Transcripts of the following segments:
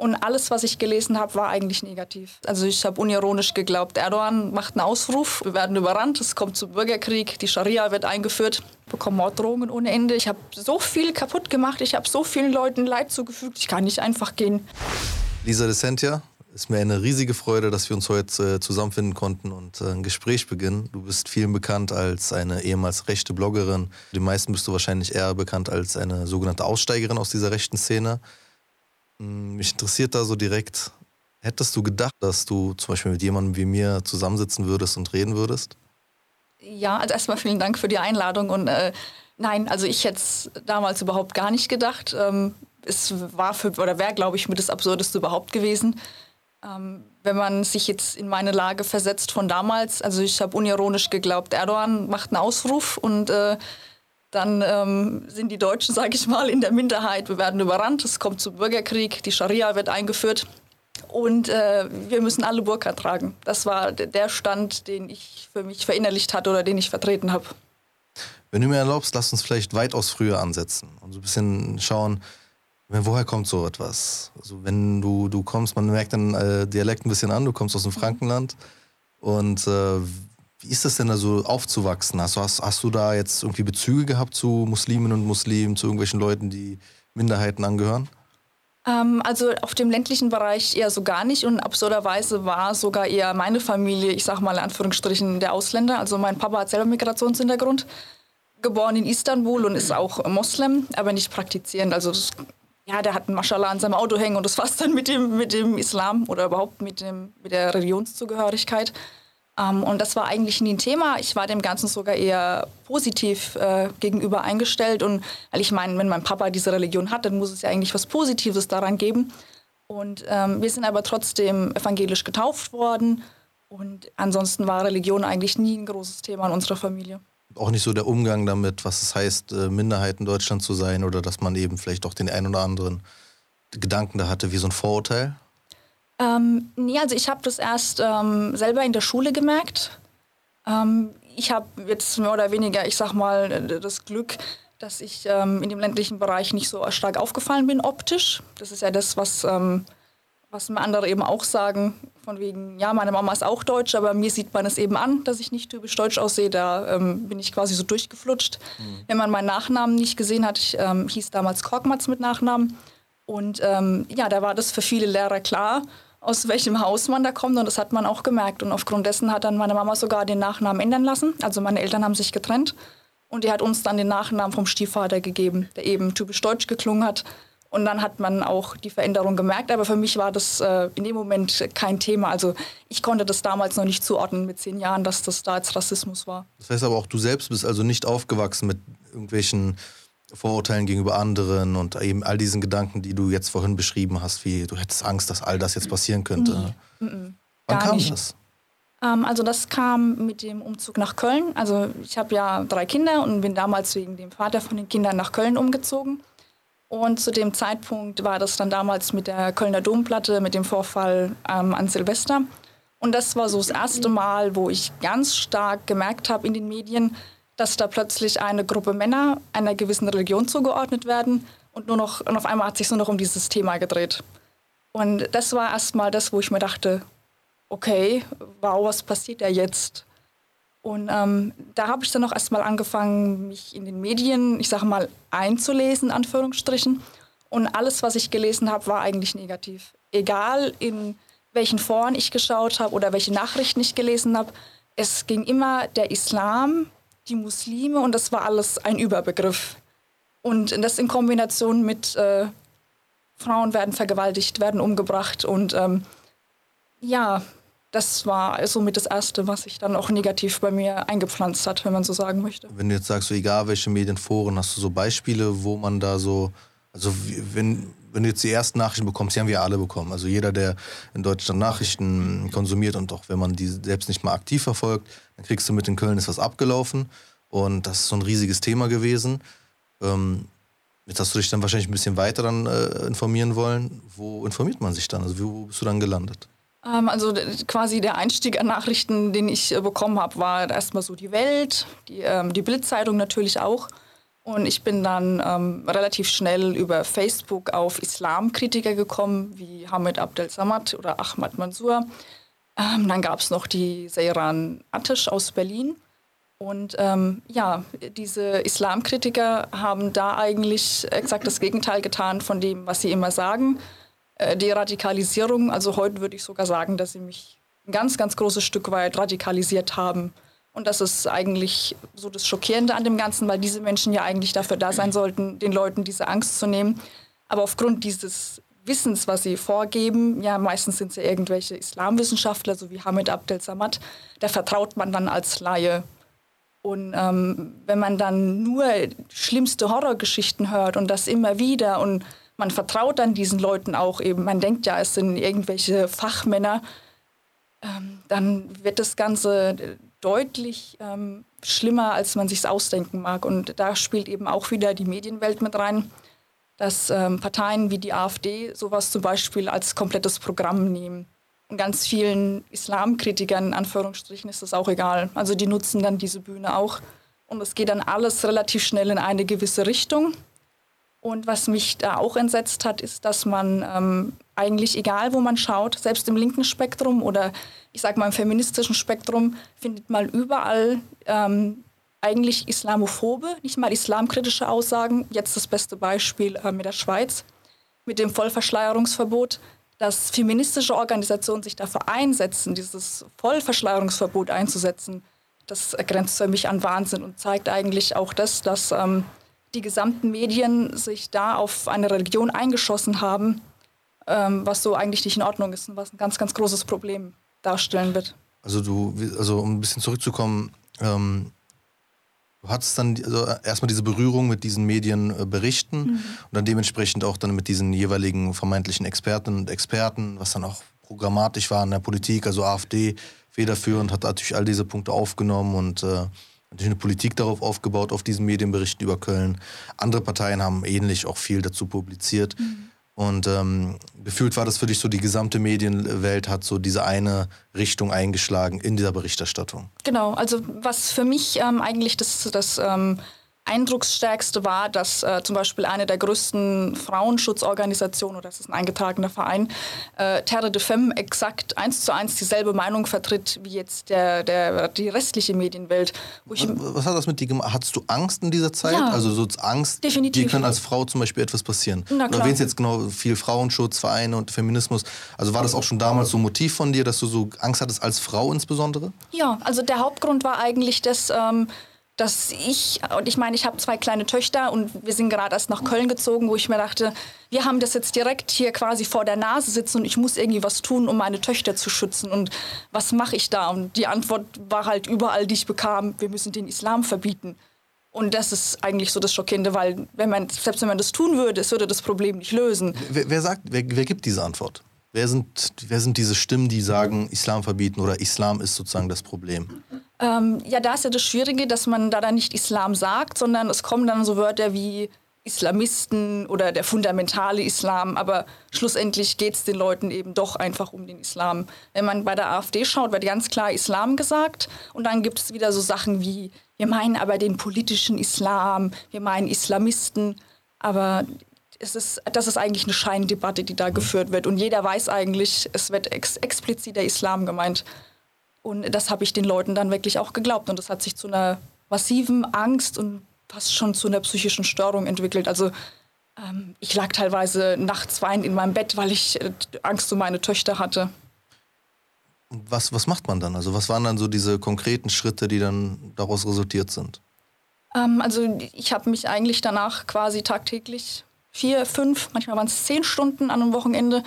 Und alles, was ich gelesen habe, war eigentlich negativ. Also ich habe unironisch geglaubt, Erdogan macht einen Ausruf, wir werden überrannt, es kommt zu Bürgerkrieg, die Scharia wird eingeführt, bekomme Morddrohungen ohne Ende. Ich habe so viel kaputt gemacht, ich habe so vielen Leuten Leid zugefügt, ich kann nicht einfach gehen. Lisa de Sentia, ist mir eine riesige Freude, dass wir uns heute äh, zusammenfinden konnten und äh, ein Gespräch beginnen. Du bist vielen bekannt als eine ehemals rechte Bloggerin. Den meisten bist du wahrscheinlich eher bekannt als eine sogenannte Aussteigerin aus dieser rechten Szene. Hm, mich interessiert da so direkt, hättest du gedacht, dass du zum Beispiel mit jemandem wie mir zusammensitzen würdest und reden würdest? Ja, also erstmal vielen Dank für die Einladung und äh, nein, also ich hätte es damals überhaupt gar nicht gedacht. Ähm, es war für, oder wäre, glaube ich, mit das Absurdeste überhaupt gewesen. Ähm, wenn man sich jetzt in meine Lage versetzt von damals, also ich habe unironisch geglaubt, Erdogan macht einen Ausruf und äh, dann ähm, sind die Deutschen, sage ich mal, in der Minderheit. Wir werden überrannt, es kommt zu Bürgerkrieg, die Scharia wird eingeführt und äh, wir müssen alle Burka tragen. Das war der Stand, den ich für mich verinnerlicht hatte oder den ich vertreten habe. Wenn du mir erlaubst, lass uns vielleicht weitaus früher ansetzen und so ein bisschen schauen, woher kommt so etwas? Also wenn du, du kommst, man merkt den äh, Dialekt ein bisschen an, du kommst aus dem Frankenland und äh, wie ist das denn da so aufzuwachsen? Hast, hast, hast du da jetzt irgendwie Bezüge gehabt zu Musliminnen und Muslimen, zu irgendwelchen Leuten, die Minderheiten angehören? Ähm, also auf dem ländlichen Bereich eher so gar nicht und absurderweise war sogar eher meine Familie, ich sag mal in Anführungsstrichen, der Ausländer. Also mein Papa hat selber Migrationshintergrund, geboren in Istanbul und ist auch Moslem, aber nicht praktizierend. Also das, ja, der hat ein Maschallah an seinem Auto hängen und das war's dann mit dem, mit dem Islam oder überhaupt mit, dem, mit der Religionszugehörigkeit. Ähm, und das war eigentlich nie ein Thema. Ich war dem Ganzen sogar eher positiv äh, gegenüber eingestellt. Und weil ich meine, wenn mein Papa diese Religion hat, dann muss es ja eigentlich was Positives daran geben. Und ähm, wir sind aber trotzdem evangelisch getauft worden. Und ansonsten war Religion eigentlich nie ein großes Thema in unserer Familie. Auch nicht so der Umgang damit, was es heißt, äh, Minderheit in Deutschland zu sein oder dass man eben vielleicht auch den einen oder anderen Gedanken da hatte, wie so ein Vorurteil? Ähm, nee, also ich habe das erst ähm, selber in der Schule gemerkt. Ähm, ich habe jetzt mehr oder weniger, ich sag mal, das Glück, dass ich ähm, in dem ländlichen Bereich nicht so stark aufgefallen bin optisch. Das ist ja das, was, ähm, was mir andere eben auch sagen. Von wegen, ja, meine Mama ist auch deutsch, aber mir sieht man es eben an, dass ich nicht typisch deutsch aussehe. Da ähm, bin ich quasi so durchgeflutscht. Mhm. Wenn man meinen Nachnamen nicht gesehen hat, ich hieß damals Korkmatz mit Nachnamen. Und ja, da war das für viele Lehrer klar aus welchem Haus man da kommt und das hat man auch gemerkt. Und aufgrund dessen hat dann meine Mama sogar den Nachnamen ändern lassen. Also meine Eltern haben sich getrennt und die hat uns dann den Nachnamen vom Stiefvater gegeben, der eben typisch deutsch geklungen hat. Und dann hat man auch die Veränderung gemerkt. Aber für mich war das äh, in dem Moment kein Thema. Also ich konnte das damals noch nicht zuordnen mit zehn Jahren, dass das da als Rassismus war. Das heißt aber auch, du selbst bist also nicht aufgewachsen mit irgendwelchen Vorurteilen gegenüber anderen und eben all diesen Gedanken, die du jetzt vorhin beschrieben hast, wie du hättest Angst, dass all das jetzt passieren könnte. Nee. Mm Wann kam nicht. das? Ähm, also das kam mit dem Umzug nach Köln. Also ich habe ja drei Kinder und bin damals wegen dem Vater von den Kindern nach Köln umgezogen. Und zu dem Zeitpunkt war das dann damals mit der Kölner Domplatte, mit dem Vorfall ähm, an Silvester. Und das war so das erste Mal, wo ich ganz stark gemerkt habe in den Medien, dass da plötzlich eine Gruppe Männer einer gewissen Religion zugeordnet werden und nur noch und auf einmal hat sich nur noch um dieses Thema gedreht. Und das war erstmal das, wo ich mir dachte, okay, wow, was passiert da jetzt? Und ähm, da habe ich dann auch erstmal angefangen, mich in den Medien, ich sage mal, einzulesen, in Anführungsstrichen. Und alles, was ich gelesen habe, war eigentlich negativ. Egal in welchen Foren ich geschaut habe oder welche Nachrichten ich gelesen habe, es ging immer der Islam die Muslime und das war alles ein Überbegriff. Und das in Kombination mit äh, Frauen werden vergewaltigt, werden umgebracht und ähm, ja, das war somit das Erste, was sich dann auch negativ bei mir eingepflanzt hat, wenn man so sagen möchte. Wenn du jetzt sagst, so egal welche Medienforen, hast du so Beispiele, wo man da so, also wenn, wenn du jetzt die ersten Nachrichten bekommst, die haben wir alle bekommen. Also jeder, der in Deutschland Nachrichten konsumiert und auch wenn man die selbst nicht mal aktiv verfolgt, dann kriegst du mit in Köln ist was abgelaufen. Und das ist so ein riesiges Thema gewesen. Ähm, jetzt hast du dich dann wahrscheinlich ein bisschen weiter dann äh, informieren wollen. Wo informiert man sich dann? Also wo bist du dann gelandet? Ähm, also quasi der Einstieg an Nachrichten, den ich äh, bekommen habe, war erstmal so die Welt, die, ähm, die Bildzeitung natürlich auch. Und ich bin dann ähm, relativ schnell über Facebook auf Islamkritiker gekommen, wie Hamid Abdel Samad oder Ahmad Mansour. Ähm, dann gab es noch die Seyran Attisch aus Berlin. Und ähm, ja, diese Islamkritiker haben da eigentlich exakt das Gegenteil getan von dem, was sie immer sagen. Äh, die Radikalisierung, also heute würde ich sogar sagen, dass sie mich ein ganz, ganz großes Stück weit radikalisiert haben. Und das ist eigentlich so das Schockierende an dem Ganzen, weil diese Menschen ja eigentlich dafür da sein sollten, den Leuten diese Angst zu nehmen. Aber aufgrund dieses Wissens, was sie vorgeben, ja, meistens sind es ja irgendwelche Islamwissenschaftler, so wie Hamid Abdel Samad, da vertraut man dann als Laie. Und ähm, wenn man dann nur schlimmste Horrorgeschichten hört und das immer wieder und man vertraut dann diesen Leuten auch eben, man denkt ja, es sind irgendwelche Fachmänner, ähm, dann wird das Ganze deutlich ähm, schlimmer, als man sich ausdenken mag. Und da spielt eben auch wieder die Medienwelt mit rein, dass ähm, Parteien wie die AfD sowas zum Beispiel als komplettes Programm nehmen. Und ganz vielen Islamkritikern, in Anführungsstrichen, ist das auch egal. Also die nutzen dann diese Bühne auch. Und es geht dann alles relativ schnell in eine gewisse Richtung. Und was mich da auch entsetzt hat, ist, dass man ähm, eigentlich, egal wo man schaut, selbst im linken Spektrum oder ich sage mal im feministischen Spektrum, findet man überall ähm, eigentlich islamophobe, nicht mal islamkritische Aussagen. Jetzt das beste Beispiel äh, mit der Schweiz, mit dem Vollverschleierungsverbot, dass feministische Organisationen sich dafür einsetzen, dieses Vollverschleierungsverbot einzusetzen. Das grenzt für mich an Wahnsinn und zeigt eigentlich auch das, dass ähm, die gesamten Medien sich da auf eine Religion eingeschossen haben, ähm, was so eigentlich nicht in Ordnung ist und was ein ganz, ganz großes Problem darstellen wird. Also du, also um ein bisschen zurückzukommen, ähm, du hattest dann also erstmal diese Berührung mit diesen Medienberichten äh, mhm. und dann dementsprechend auch dann mit diesen jeweiligen vermeintlichen Expertinnen und Experten, was dann auch programmatisch war in der Politik, also AfD federführend, hat natürlich all diese Punkte aufgenommen und äh, natürlich eine Politik darauf aufgebaut, auf diesen Medienberichten über Köln. Andere Parteien haben ähnlich auch viel dazu publiziert. Mhm. Und ähm, gefühlt war das für dich so, die gesamte Medienwelt hat so diese eine Richtung eingeschlagen in dieser Berichterstattung. Genau, also was für mich ähm, eigentlich das, das ähm, eindrucksstärkste war, dass äh, zum Beispiel eine der größten Frauenschutzorganisationen, oder das ist ein eingetragener Verein, äh, Terre de Femme, exakt eins zu eins dieselbe Meinung vertritt wie jetzt der, der, die restliche Medienwelt. Was, was, hat das mit dir gemacht? Hattest du Angst in dieser Zeit? Ja, also so Angst, definitiv. dir kann als Frau zum Beispiel etwas passieren? Na klar. Du erwähnst jetzt genau viel Frauenschutz, Vereine und Feminismus. Also war das auch schon damals so ein Motiv von dir, dass du so Angst hattest als Frau insbesondere? Ja, also der Hauptgrund war eigentlich, dass... Ähm, dass ich, und ich meine, ich habe zwei kleine Töchter und wir sind gerade erst nach Köln gezogen, wo ich mir dachte, wir haben das jetzt direkt hier quasi vor der Nase sitzen und ich muss irgendwie was tun, um meine Töchter zu schützen. Und was mache ich da? Und die Antwort war halt überall, die ich bekam, wir müssen den Islam verbieten. Und das ist eigentlich so das Schockierende, weil wenn man, selbst wenn man das tun würde, es würde das Problem nicht lösen. Wer, wer sagt, wer, wer gibt diese Antwort? Wer sind, wer sind diese Stimmen, die sagen, Islam verbieten oder Islam ist sozusagen das Problem? Ähm, ja, da ist ja das Schwierige, dass man da dann nicht Islam sagt, sondern es kommen dann so Wörter wie Islamisten oder der fundamentale Islam, aber schlussendlich geht es den Leuten eben doch einfach um den Islam. Wenn man bei der AfD schaut, wird ganz klar Islam gesagt und dann gibt es wieder so Sachen wie, wir meinen aber den politischen Islam, wir meinen Islamisten, aber es ist, das ist eigentlich eine Scheindebatte, die da geführt wird und jeder weiß eigentlich, es wird ex explizit der Islam gemeint. Und das habe ich den Leuten dann wirklich auch geglaubt. Und das hat sich zu einer massiven Angst und fast schon zu einer psychischen Störung entwickelt. Also ähm, ich lag teilweise nachts weinend in meinem Bett, weil ich äh, Angst um meine Töchter hatte. Was, was macht man dann? Also was waren dann so diese konkreten Schritte, die dann daraus resultiert sind? Ähm, also ich habe mich eigentlich danach quasi tagtäglich vier, fünf, manchmal waren es zehn Stunden an einem Wochenende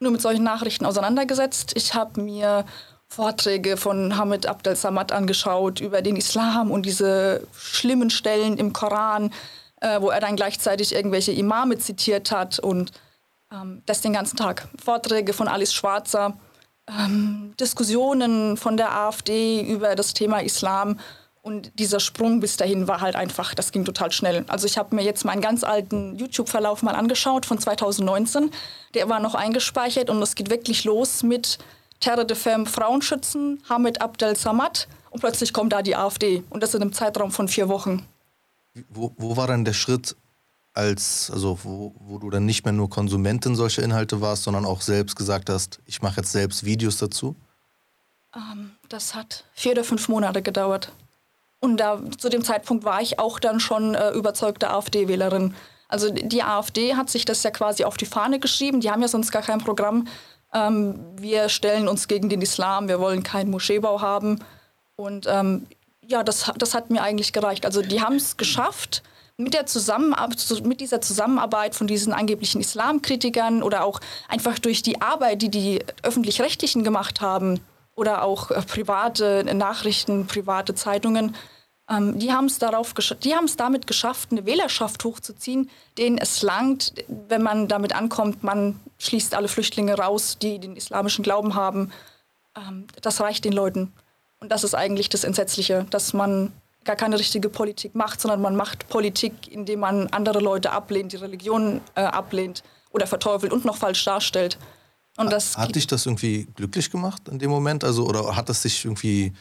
nur mit solchen Nachrichten auseinandergesetzt. Ich habe mir Vorträge von Hamid Abdel Samad angeschaut über den Islam und diese schlimmen Stellen im Koran, äh, wo er dann gleichzeitig irgendwelche Imame zitiert hat und ähm, das den ganzen Tag. Vorträge von Alice Schwarzer, ähm, Diskussionen von der AfD über das Thema Islam und dieser Sprung bis dahin war halt einfach, das ging total schnell. Also ich habe mir jetzt meinen ganz alten YouTube-Verlauf mal angeschaut von 2019. Der war noch eingespeichert und es geht wirklich los mit Terre de Femme Frauenschützen, Hamid Abdel Samad und plötzlich kommt da die AfD und das in einem Zeitraum von vier Wochen. Wo, wo war dann der Schritt, als, also wo, wo du dann nicht mehr nur Konsumentin solcher Inhalte warst, sondern auch selbst gesagt hast, ich mache jetzt selbst Videos dazu? Ähm, das hat vier oder fünf Monate gedauert. Und da, zu dem Zeitpunkt war ich auch dann schon äh, überzeugte AfD-Wählerin. Also die AfD hat sich das ja quasi auf die Fahne geschrieben. Die haben ja sonst gar kein Programm. Ähm, wir stellen uns gegen den Islam, wir wollen keinen Moscheebau haben. Und ähm, ja, das, das hat mir eigentlich gereicht. Also die haben es geschafft, mit, der mit dieser Zusammenarbeit von diesen angeblichen Islamkritikern oder auch einfach durch die Arbeit, die die öffentlich-rechtlichen gemacht haben oder auch äh, private Nachrichten, private Zeitungen, ähm, die haben es darauf, die haben es damit geschafft, eine Wählerschaft hochzuziehen, denen es langt, wenn man damit ankommt, man schließt alle Flüchtlinge raus, die den islamischen Glauben haben. Ähm, das reicht den Leuten. Und das ist eigentlich das Entsetzliche, dass man gar keine richtige Politik macht, sondern man macht Politik, indem man andere Leute ablehnt, die Religion äh, ablehnt oder verteufelt und noch falsch darstellt. Und das hat dich das irgendwie glücklich gemacht in dem Moment? Also, oder hat das dich irgendwie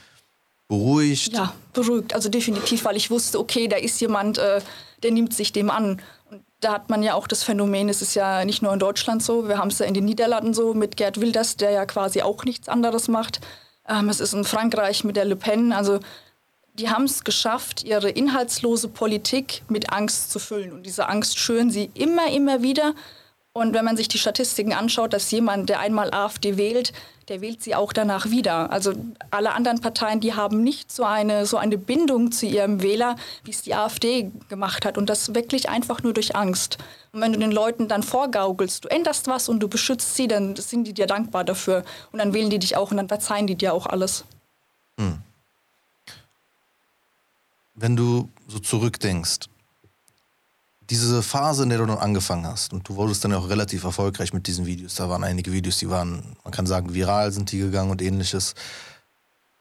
beruhigt? Ja, beruhigt. Also definitiv, weil ich wusste, okay, da ist jemand, äh, der nimmt sich dem an. Und da hat man ja auch das Phänomen, es ist ja nicht nur in Deutschland so, wir haben es ja in den Niederlanden so mit Gerd Wilders, der ja quasi auch nichts anderes macht. Ähm, es ist in Frankreich mit der Le Pen. Also die haben es geschafft, ihre inhaltslose Politik mit Angst zu füllen. Und diese Angst schüren sie immer, immer wieder. Und wenn man sich die Statistiken anschaut, dass jemand, der einmal AfD wählt, der wählt sie auch danach wieder. Also alle anderen Parteien, die haben nicht so eine, so eine Bindung zu ihrem Wähler, wie es die AfD gemacht hat. Und das wirklich einfach nur durch Angst. Und wenn du den Leuten dann vorgaukelst, du änderst was und du beschützt sie, dann sind die dir dankbar dafür. Und dann wählen die dich auch und dann verzeihen die dir auch alles. Hm. Wenn du so zurückdenkst, diese Phase, in der du dann angefangen hast, und du wurdest dann auch relativ erfolgreich mit diesen Videos, da waren einige Videos, die waren, man kann sagen, viral sind die gegangen und ähnliches.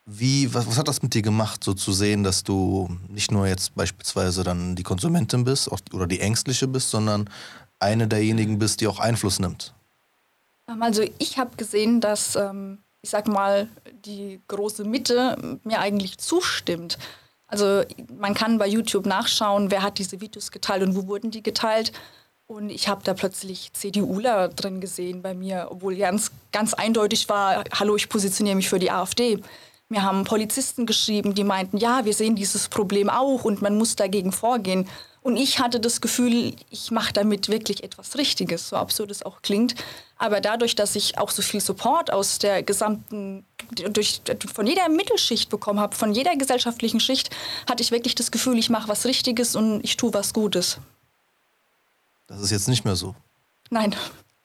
Wie, was, was hat das mit dir gemacht, so zu sehen, dass du nicht nur jetzt beispielsweise dann die Konsumentin bist oder die Ängstliche bist, sondern eine derjenigen bist, die auch Einfluss nimmt? Ähm, also ich habe gesehen, dass, ähm, ich sag mal, die große Mitte mir eigentlich zustimmt. Also man kann bei YouTube nachschauen, wer hat diese Videos geteilt und wo wurden die geteilt. Und ich habe da plötzlich CDUler drin gesehen bei mir, obwohl ganz, ganz eindeutig war, hallo, ich positioniere mich für die AfD. Mir haben Polizisten geschrieben, die meinten, ja, wir sehen dieses Problem auch und man muss dagegen vorgehen. Und ich hatte das Gefühl, ich mache damit wirklich etwas Richtiges, so absurd es auch klingt. Aber dadurch, dass ich auch so viel Support aus der gesamten, durch, von jeder Mittelschicht bekommen habe, von jeder gesellschaftlichen Schicht, hatte ich wirklich das Gefühl, ich mache was Richtiges und ich tue was Gutes. Das ist jetzt nicht mehr so. Nein.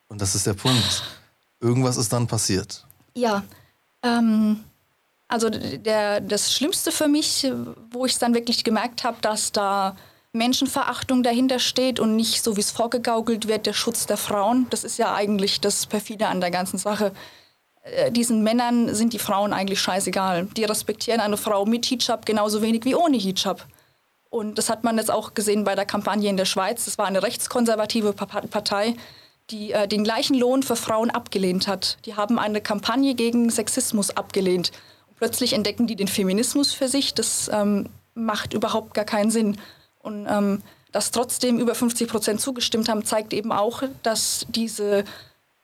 Und das ist der Punkt. Irgendwas ist dann passiert. Ja. Ähm, also der, das Schlimmste für mich, wo ich es dann wirklich gemerkt habe, dass da Menschenverachtung dahinter steht und nicht so, wie es vorgegaukelt wird, der Schutz der Frauen. Das ist ja eigentlich das Perfide an der ganzen Sache. Äh, diesen Männern sind die Frauen eigentlich scheißegal. Die respektieren eine Frau mit Hijab genauso wenig wie ohne Hijab. Und das hat man jetzt auch gesehen bei der Kampagne in der Schweiz. Das war eine rechtskonservative Partei, die äh, den gleichen Lohn für Frauen abgelehnt hat. Die haben eine Kampagne gegen Sexismus abgelehnt. Und plötzlich entdecken die den Feminismus für sich. Das ähm, macht überhaupt gar keinen Sinn. Und ähm, dass trotzdem über 50 Prozent zugestimmt haben, zeigt eben auch, dass diese,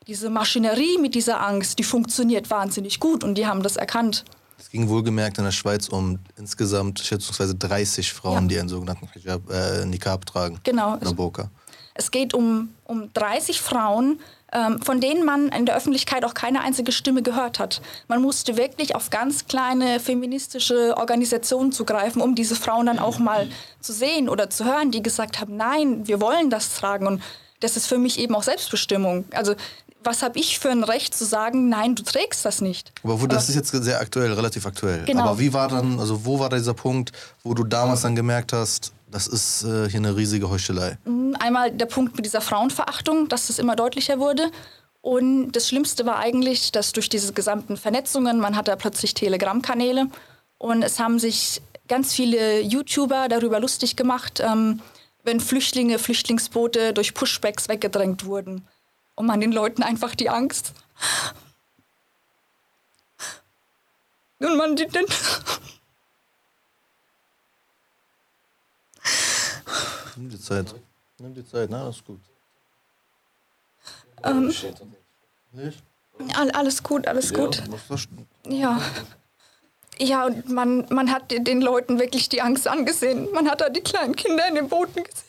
diese Maschinerie mit dieser Angst, die funktioniert wahnsinnig gut und die haben das erkannt. Es ging wohlgemerkt in der Schweiz um insgesamt schätzungsweise 30 Frauen, ja. die einen sogenannten Hijab, äh, Nikab tragen. Genau. Oder Burka. Es geht um, um 30 Frauen, von denen man in der Öffentlichkeit auch keine einzige Stimme gehört hat. Man musste wirklich auf ganz kleine feministische Organisationen zugreifen, um diese Frauen dann auch mal zu sehen oder zu hören, die gesagt haben, nein, wir wollen das tragen. Und das ist für mich eben auch Selbstbestimmung. Also was habe ich für ein Recht zu sagen, nein, du trägst das nicht. Aber wo, das ist jetzt sehr aktuell, relativ aktuell. Genau. Aber wie war dann, also wo war dieser Punkt, wo du damals dann gemerkt hast, das ist äh, hier eine riesige Heuchelei. Mhm, einmal der Punkt mit dieser Frauenverachtung, dass das immer deutlicher wurde. Und das Schlimmste war eigentlich, dass durch diese gesamten Vernetzungen, man hat da plötzlich Telegram-Kanäle und es haben sich ganz viele YouTuber darüber lustig gemacht, ähm, wenn Flüchtlinge, Flüchtlingsboote durch Pushbacks weggedrängt wurden. Und man den Leuten einfach die Angst. Und man den Nimm die Zeit. Nimm die Zeit, na, ist gut. Ähm, alles gut, alles gut. Ja. Ja, und man, man hat den Leuten wirklich die Angst angesehen. Man hat da die kleinen Kinder in den Booten gesehen.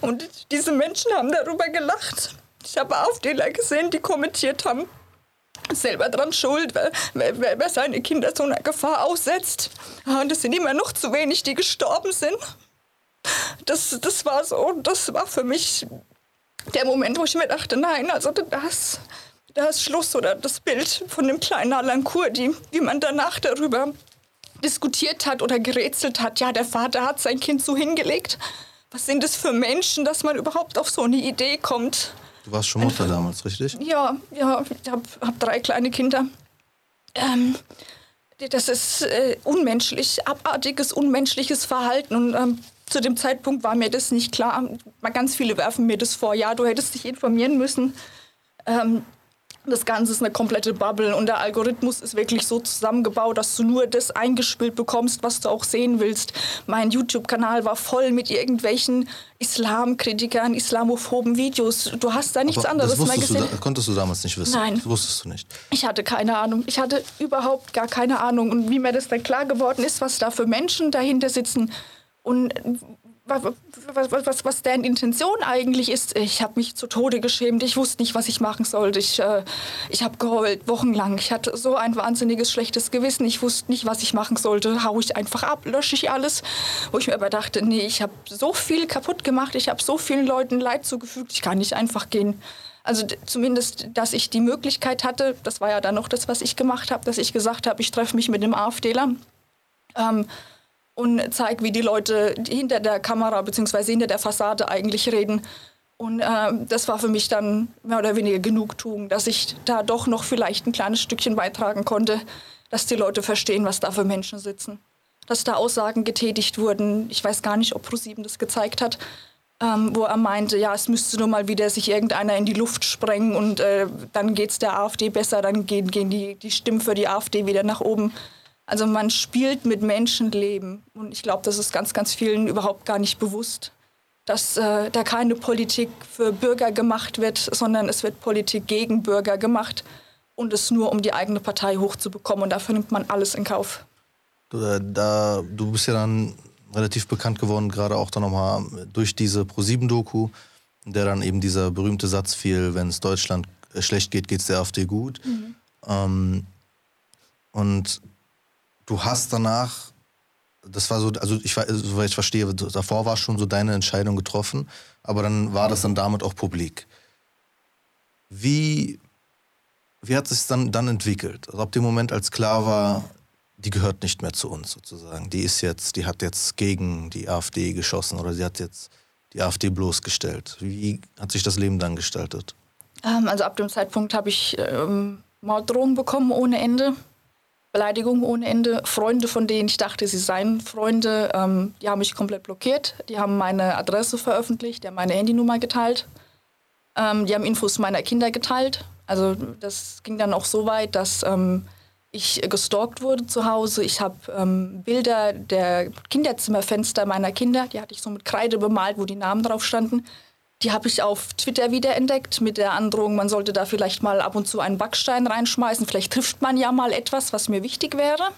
Und diese Menschen haben darüber gelacht. Ich habe Aufdeler gesehen, die kommentiert haben, selber dran schuld, wer, wer, wer seine Kinder so einer Gefahr aussetzt. Ah, und es sind immer noch zu wenig, die gestorben sind. Das, das war so, das war für mich der Moment, wo ich mir dachte, nein, also das, das Schluss oder das Bild von dem kleinen Alan Kurdi, wie man danach darüber diskutiert hat oder gerätselt hat, ja, der Vater hat sein Kind so hingelegt. Was sind das für Menschen, dass man überhaupt auf so eine Idee kommt? Du warst schon Mutter damals, richtig? Ja, ja, ich habe hab drei kleine Kinder. Ähm, das ist äh, unmenschlich, abartiges, unmenschliches Verhalten. Und ähm, zu dem Zeitpunkt war mir das nicht klar. Ganz viele werfen mir das vor. Ja, du hättest dich informieren müssen. Ähm, das Ganze ist eine komplette Bubble und der Algorithmus ist wirklich so zusammengebaut, dass du nur das eingespielt bekommst, was du auch sehen willst. Mein YouTube-Kanal war voll mit irgendwelchen Islamkritikern, islamophoben Videos. Du hast da nichts Aber anderes mehr gesehen. Du, konntest du damals nicht wissen? Nein. Das wusstest du nicht. Ich hatte keine Ahnung. Ich hatte überhaupt gar keine Ahnung. Und wie mir das dann klar geworden ist, was da für Menschen dahinter sitzen und was, was, was deren Intention eigentlich ist. Ich habe mich zu Tode geschämt. Ich wusste nicht, was ich machen sollte. Ich, äh, ich habe geheult, wochenlang. Ich hatte so ein wahnsinniges schlechtes Gewissen. Ich wusste nicht, was ich machen sollte. Hau ich einfach ab, lösche ich alles. Wo ich mir aber dachte, nee, ich habe so viel kaputt gemacht. Ich habe so vielen Leuten Leid zugefügt. Ich kann nicht einfach gehen. Also zumindest, dass ich die Möglichkeit hatte, das war ja dann noch das, was ich gemacht habe, dass ich gesagt habe, ich treffe mich mit dem AfDler. Ähm, und zeige, wie die Leute hinter der Kamera bzw. hinter der Fassade eigentlich reden. Und äh, das war für mich dann mehr oder weniger Genugtuung, dass ich da doch noch vielleicht ein kleines Stückchen beitragen konnte, dass die Leute verstehen, was da für Menschen sitzen. Dass da Aussagen getätigt wurden, ich weiß gar nicht, ob ProSieben das gezeigt hat, ähm, wo er meinte, ja, es müsste nur mal wieder sich irgendeiner in die Luft sprengen und äh, dann geht es der AfD besser, dann gehen, gehen die, die Stimmen für die AfD wieder nach oben. Also man spielt mit Menschenleben. Und ich glaube, das ist ganz, ganz vielen überhaupt gar nicht bewusst, dass äh, da keine Politik für Bürger gemacht wird, sondern es wird Politik gegen Bürger gemacht und es nur um die eigene Partei hochzubekommen. Und dafür nimmt man alles in Kauf. Du, äh, da, du bist ja dann relativ bekannt geworden, gerade auch dann nochmal durch diese Pro-7-Doku, in der dann eben dieser berühmte Satz fiel, wenn es Deutschland äh, schlecht geht, geht es der AfD gut. Mhm. Ähm, und du hast danach, das war so, also ich soweit ich verstehe, davor war schon so deine Entscheidung getroffen, aber dann war das dann damit auch publik. Wie, wie hat sich dann, dann entwickelt? Also ab dem Moment, als klar war, die gehört nicht mehr zu uns sozusagen. Die ist jetzt, die hat jetzt gegen die AfD geschossen oder sie hat jetzt die AfD bloßgestellt. Wie hat sich das Leben dann gestaltet? Ähm, also ab dem Zeitpunkt habe ich ähm, Morddrohungen bekommen ohne Ende. Beleidigungen ohne Ende. Freunde, von denen ich dachte, sie seien Freunde, ähm, die haben mich komplett blockiert. Die haben meine Adresse veröffentlicht, die haben meine Handynummer geteilt. Ähm, die haben Infos meiner Kinder geteilt. Also das ging dann auch so weit, dass ähm, ich gestalkt wurde zu Hause. Ich habe ähm, Bilder der Kinderzimmerfenster meiner Kinder, die hatte ich so mit Kreide bemalt, wo die Namen drauf standen. Die habe ich auf Twitter wiederentdeckt mit der Androhung, man sollte da vielleicht mal ab und zu einen Backstein reinschmeißen. Vielleicht trifft man ja mal etwas, was mir wichtig wäre.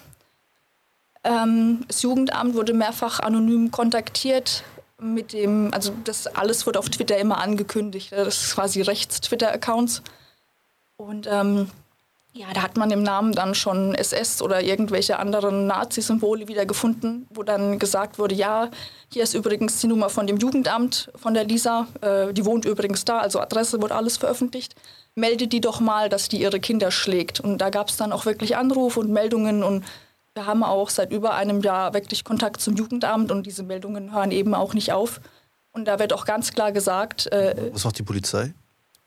Ähm, das Jugendamt wurde mehrfach anonym kontaktiert mit dem, also das alles wurde auf Twitter immer angekündigt. Das ist quasi Rechts-Twitter-Accounts. Und ähm, ja, da hat man im Namen dann schon SS oder irgendwelche anderen Nazi-Symbole wieder gefunden, wo dann gesagt wurde, ja, hier ist übrigens die Nummer von dem Jugendamt von der Lisa, äh, die wohnt übrigens da, also Adresse wurde alles veröffentlicht. Melde die doch mal, dass die ihre Kinder schlägt. Und da gab es dann auch wirklich Anrufe und Meldungen und wir haben auch seit über einem Jahr wirklich Kontakt zum Jugendamt und diese Meldungen hören eben auch nicht auf. Und da wird auch ganz klar gesagt. Äh, Was macht die Polizei?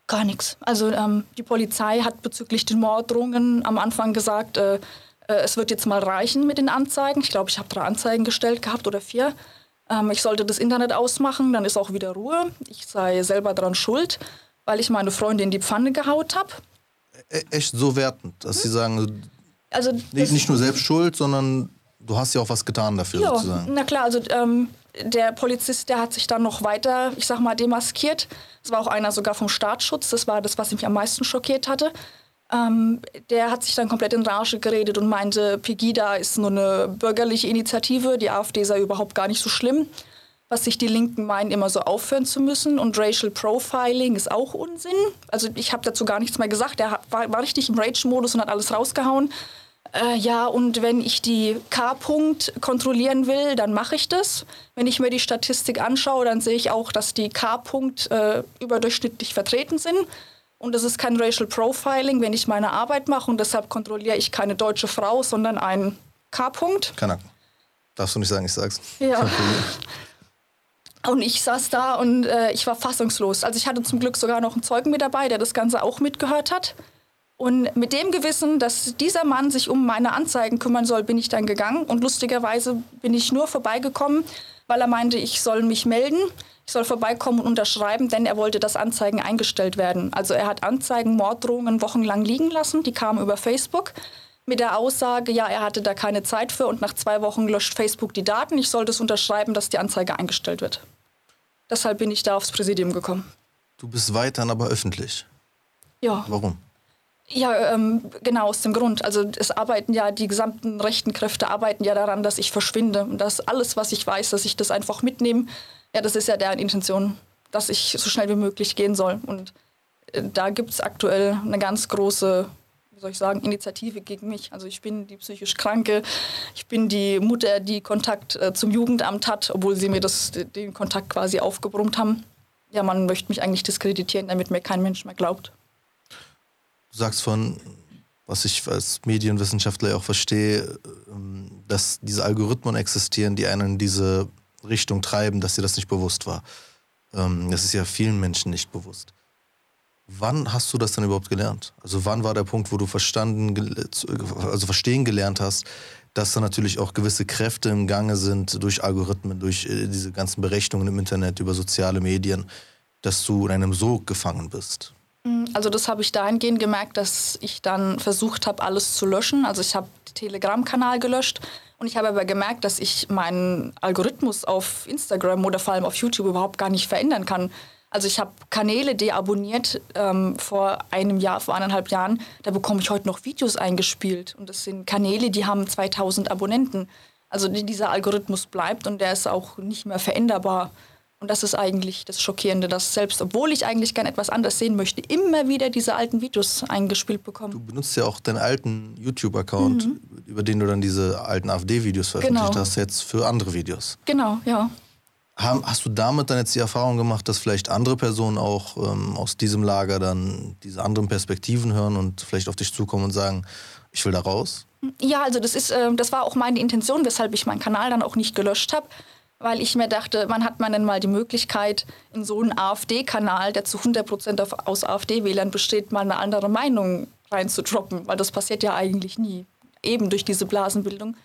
Gar nichts. Also ähm, die Polizei hat bezüglich den Morddrohungen am Anfang gesagt, äh, äh, es wird jetzt mal reichen mit den Anzeigen. Ich glaube, ich habe drei Anzeigen gestellt gehabt oder vier. Ähm, ich sollte das Internet ausmachen, dann ist auch wieder Ruhe. Ich sei selber daran schuld, weil ich meine Freunde in die Pfanne gehaut habe. E echt so wertend, dass hm? Sie sagen, also nicht, nicht nur selbst schuld, sondern du hast ja auch was getan dafür Ja, sozusagen. na klar, also ähm, der Polizist, der hat sich dann noch weiter, ich sag mal, demaskiert. Es war auch einer sogar vom Staatsschutz, das war das, was mich am meisten schockiert hatte. Ähm, der hat sich dann komplett in Rage geredet und meinte, Pegida ist nur eine bürgerliche Initiative, die AfD sei überhaupt gar nicht so schlimm. Was sich die Linken meinen, immer so aufhören zu müssen. Und Racial Profiling ist auch Unsinn. Also ich habe dazu gar nichts mehr gesagt. Er war, war richtig im Rage-Modus und hat alles rausgehauen. Äh, ja, und wenn ich die K-Punkt kontrollieren will, dann mache ich das. Wenn ich mir die Statistik anschaue, dann sehe ich auch, dass die K-Punkt äh, überdurchschnittlich vertreten sind. Und das ist kein Racial Profiling, wenn ich meine Arbeit mache. Und deshalb kontrolliere ich keine deutsche Frau, sondern einen K-Punkt. Kanaken. Darfst du nicht sagen, ich sag's. Ja. Und ich saß da und äh, ich war fassungslos. Also ich hatte zum Glück sogar noch einen Zeugen mit dabei, der das Ganze auch mitgehört hat. Und mit dem Gewissen, dass dieser Mann sich um meine Anzeigen kümmern soll, bin ich dann gegangen. Und lustigerweise bin ich nur vorbeigekommen, weil er meinte, ich soll mich melden. Ich soll vorbeikommen und unterschreiben, denn er wollte, dass Anzeigen eingestellt werden. Also er hat Anzeigen, Morddrohungen wochenlang liegen lassen. Die kamen über Facebook mit der Aussage, ja, er hatte da keine Zeit für und nach zwei Wochen löscht Facebook die Daten. Ich sollte es unterschreiben, dass die Anzeige eingestellt wird. Deshalb bin ich da aufs Präsidium gekommen. Du bist weiterhin aber öffentlich. Ja. Warum? Ja, ähm, genau aus dem Grund. Also es arbeiten ja die gesamten rechten Kräfte arbeiten ja daran, dass ich verschwinde und dass alles, was ich weiß, dass ich das einfach mitnehme. Ja, das ist ja deren Intention, dass ich so schnell wie möglich gehen soll. Und äh, da gibt es aktuell eine ganz große, wie soll ich sagen, Initiative gegen mich. Also ich bin die psychisch Kranke, ich bin die Mutter, die Kontakt äh, zum Jugendamt hat, obwohl sie mir das, den Kontakt quasi aufgebrummt haben. Ja, man möchte mich eigentlich diskreditieren, damit mir kein Mensch mehr glaubt. Du sagst von, was ich als Medienwissenschaftler auch verstehe, ähm, dass diese Algorithmen existieren, die einen in diese Richtung treiben, dass dir das nicht bewusst war. Ähm, das ist ja vielen Menschen nicht bewusst. Wann hast du das dann überhaupt gelernt? Also wann war der Punkt, wo du verstanden, also verstehen gelernt hast, dass da natürlich auch gewisse Kräfte im Gange sind durch Algorithmen, durch äh, diese ganzen Berechnungen im Internet, über soziale Medien, dass du in einem Sog gefangen bist? Also das habe ich dahingehend gemerkt, dass ich dann versucht habe, alles zu löschen. Also ich habe den Telegram-Kanal gelöscht und ich habe aber gemerkt, dass ich meinen Algorithmus auf Instagram oder vor allem auf YouTube überhaupt gar nicht verändern kann. Also ich habe Kanäle deabonniert ähm, vor einem Jahr, vor eineinhalb Jahren. Da bekomme ich heute noch Videos eingespielt. Und das sind Kanäle, die haben 2000 Abonnenten. Also dieser Algorithmus bleibt und der ist auch nicht mehr veränderbar. Und das ist eigentlich das Schockierende, dass selbst, obwohl ich eigentlich gern etwas anderes sehen möchte, immer wieder diese alten Videos eingespielt bekomme. Du benutzt ja auch deinen alten YouTube-Account, mhm. über den du dann diese alten AfD-Videos veröffentlicht genau. hast, jetzt für andere Videos. Genau, ja. Hast du damit dann jetzt die Erfahrung gemacht, dass vielleicht andere Personen auch ähm, aus diesem Lager dann diese anderen Perspektiven hören und vielleicht auf dich zukommen und sagen, ich will da raus? Ja, also das ist, äh, das war auch meine Intention, weshalb ich meinen Kanal dann auch nicht gelöscht habe, weil ich mir dachte, man hat man dann mal die Möglichkeit, in so einen AfD-Kanal, der zu 100 Prozent aus AfD-Wählern besteht, mal eine andere Meinung reinzudroppen, weil das passiert ja eigentlich nie, eben durch diese Blasenbildung.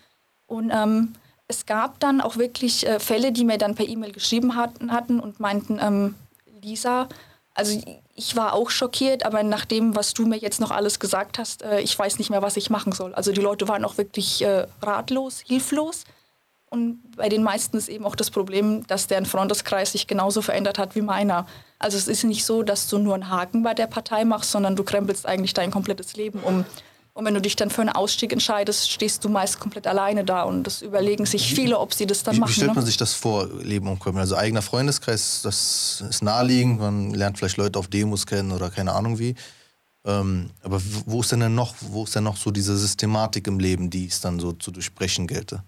Und ähm, es gab dann auch wirklich äh, Fälle, die mir dann per E-Mail geschrieben hatten, hatten und meinten, ähm, Lisa, also ich war auch schockiert, aber nach dem, was du mir jetzt noch alles gesagt hast, äh, ich weiß nicht mehr, was ich machen soll. Also die Leute waren auch wirklich äh, ratlos, hilflos. Und bei den meisten ist eben auch das Problem, dass deren Freundeskreis sich genauso verändert hat wie meiner. Also es ist nicht so, dass du nur einen Haken bei der Partei machst, sondern du krempelst eigentlich dein komplettes Leben um. Und wenn du dich dann für einen Ausstieg entscheidest, stehst du meist komplett alleine da. Und das überlegen sich viele, ob sie das dann wie, machen. Wie stellt man ne? sich das vor, Leben umkrempeln? Also eigener Freundeskreis, das ist naheliegend. Man lernt vielleicht Leute auf Demos kennen oder keine Ahnung wie. Ähm, aber wo ist denn, denn noch, wo ist denn noch so diese Systematik im Leben, die es dann so zu durchbrechen gelte?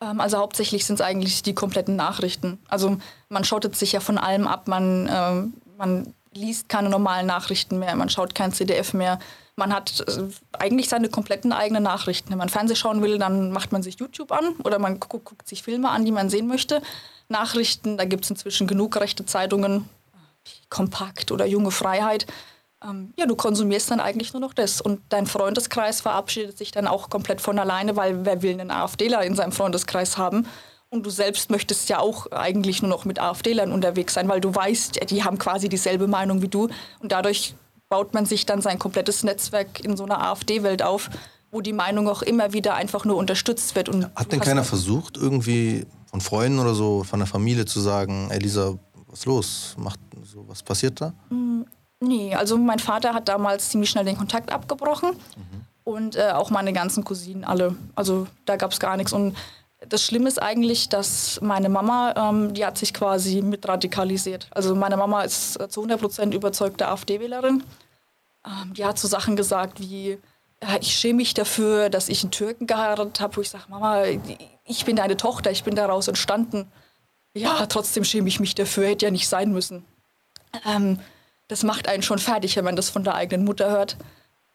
Ähm, also hauptsächlich sind es eigentlich die kompletten Nachrichten. Also man schottet sich ja von allem ab, man, ähm, man liest keine normalen Nachrichten mehr, man schaut kein CDF mehr, man hat äh, eigentlich seine kompletten eigenen Nachrichten. Wenn man Fernsehen schauen will, dann macht man sich YouTube an oder man guckt, guckt sich Filme an, die man sehen möchte. Nachrichten, da gibt es inzwischen genug rechte Zeitungen, Kompakt oder Junge Freiheit. Ähm, ja, du konsumierst dann eigentlich nur noch das. Und dein Freundeskreis verabschiedet sich dann auch komplett von alleine, weil wer will einen AfDler in seinem Freundeskreis haben? Und du selbst möchtest ja auch eigentlich nur noch mit AfDlern unterwegs sein, weil du weißt, die haben quasi dieselbe Meinung wie du. Und dadurch baut man sich dann sein komplettes Netzwerk in so einer AfD-Welt auf. wo die Meinung auch immer wieder einfach nur unterstützt wird. Und Hat denn keiner versucht, irgendwie von Freunden oder so, von der Familie zu sagen, ey Lisa, was ist los? Macht, so, was passiert da? Mm, nee, also mein Vater hat damals ziemlich schnell den Kontakt abgebrochen mhm. und äh, auch meine ganzen Cousinen alle. Also da gab es gar nichts. Und das Schlimme ist eigentlich, dass meine Mama, ähm, die hat sich quasi mit radikalisiert. Also meine Mama ist äh, zu 100% überzeugte AfD-Wählerin. Ähm, die hat so Sachen gesagt wie, äh, ich schäme mich dafür, dass ich einen Türken geheiratet habe, wo ich sage, Mama, ich bin deine Tochter, ich bin daraus entstanden. Ja, trotzdem schäme ich mich dafür, hätte ja nicht sein müssen. Ähm, das macht einen schon fertig, wenn man das von der eigenen Mutter hört.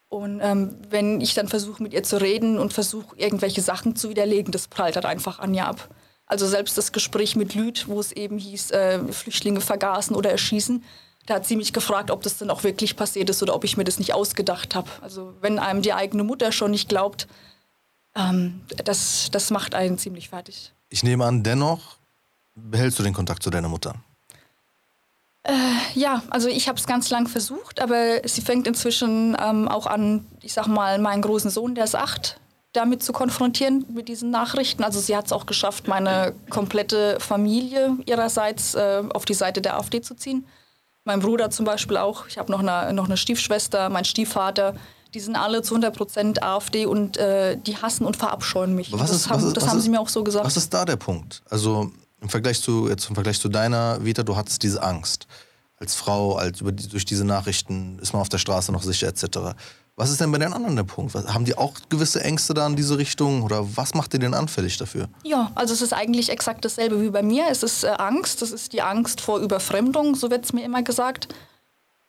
Und ähm, wenn ich dann versuche, mit ihr zu reden und versuche, irgendwelche Sachen zu widerlegen, das prallt halt einfach an ihr ab. Also selbst das Gespräch mit Lüd, wo es eben hieß, äh, Flüchtlinge vergaßen oder erschießen, da hat sie mich gefragt, ob das dann auch wirklich passiert ist oder ob ich mir das nicht ausgedacht habe. Also wenn einem die eigene Mutter schon nicht glaubt, ähm, das, das macht einen ziemlich fertig. Ich nehme an, dennoch behältst du den Kontakt zu deiner Mutter. Äh, ja, also ich habe es ganz lang versucht, aber sie fängt inzwischen ähm, auch an, ich sag mal, meinen großen Sohn, der ist acht, damit zu konfrontieren mit diesen Nachrichten. Also sie hat es auch geschafft, meine komplette Familie ihrerseits äh, auf die Seite der AfD zu ziehen. Mein Bruder zum Beispiel auch. Ich habe noch eine, noch eine Stiefschwester, mein Stiefvater. Die sind alle zu 100 Prozent AfD und äh, die hassen und verabscheuen mich. Was ist, das haben, ist, das haben ist, sie mir auch so gesagt. Was ist da der Punkt? Also im Vergleich zu, jetzt im Vergleich zu deiner Vita, du hattest diese Angst. Als Frau, als über die, durch diese Nachrichten ist man auf der Straße noch sicher, etc. Was ist denn bei den anderen der Punkt? Was, haben die auch gewisse Ängste da in diese Richtung oder was macht dir denn anfällig dafür? Ja, also es ist eigentlich exakt dasselbe wie bei mir. Es ist äh, Angst, es ist die Angst vor Überfremdung, so wird es mir immer gesagt.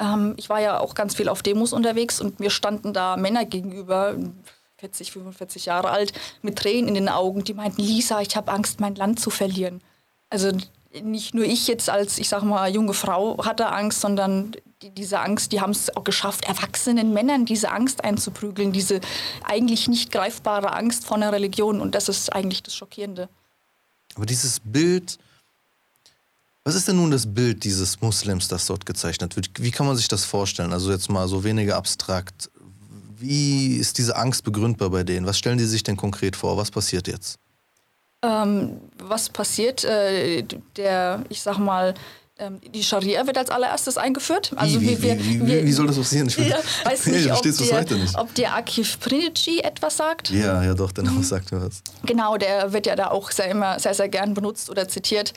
Ähm, ich war ja auch ganz viel auf Demos unterwegs und mir standen da Männer gegenüber, 40, 45 Jahre alt, mit Tränen in den Augen, die meinten, Lisa, ich habe Angst, mein Land zu verlieren. Also nicht nur ich jetzt als, ich sag mal, junge Frau hatte Angst, sondern die, diese Angst, die haben es auch geschafft, erwachsenen Männern diese Angst einzuprügeln, diese eigentlich nicht greifbare Angst vor einer Religion. Und das ist eigentlich das Schockierende. Aber dieses Bild, was ist denn nun das Bild dieses Muslims, das dort gezeichnet wird? Wie kann man sich das vorstellen? Also jetzt mal so weniger abstrakt. Wie ist diese Angst begründbar bei denen? Was stellen die sich denn konkret vor? Was passiert jetzt? Ähm, was passiert? Äh, der, ich sag mal, ähm, die Scharia wird als allererstes eingeführt. Also wie, wir, wie, wie, wie, soll das passieren? Ich ja, weiß nicht, ob, dir, nicht. ob dir Akif Prinici etwas sagt. Ja, ja doch, der Name mhm. sagt mir was. Genau, der wird ja da auch sehr, immer, sehr, sehr gern benutzt oder zitiert.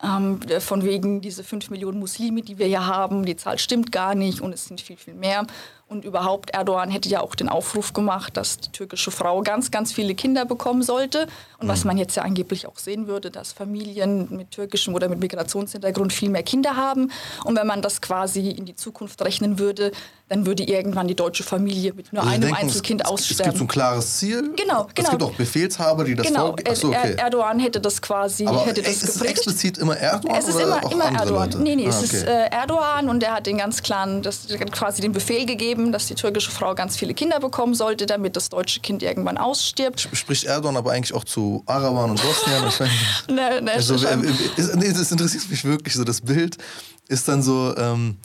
Ähm, von wegen diese 5 Millionen Muslime, die wir hier haben, die Zahl stimmt gar nicht und es sind viel, viel mehr. Und überhaupt, Erdogan hätte ja auch den Aufruf gemacht, dass die türkische Frau ganz, ganz viele Kinder bekommen sollte. Und mhm. was man jetzt ja angeblich auch sehen würde, dass Familien mit türkischem oder mit Migrationshintergrund viel mehr Kinder haben. Und wenn man das quasi in die Zukunft rechnen würde, dann würde irgendwann die deutsche Familie mit nur also einem denken, Einzelkind es, aussterben. Es gibt so ein klares Ziel. Genau, genau. Es gibt auch Befehlshaber, die das genau. vorgeben. So, okay. Erdogan hätte das quasi Aber hätte das ist es explizit immer Erdogan es ist oder immer, immer Erdogan. Leute? Nee, nee, ah, es ist äh, Erdogan und er hat den ganz klaren, das, quasi den Befehl gegeben, dass die türkische Frau ganz viele Kinder bekommen sollte, damit das deutsche Kind irgendwann ausstirbt. Spricht Erdogan aber eigentlich auch zu Arabern und Bosnien? nee, nee, also, nee, das interessiert mich wirklich so. Das Bild ist dann so... Ähm,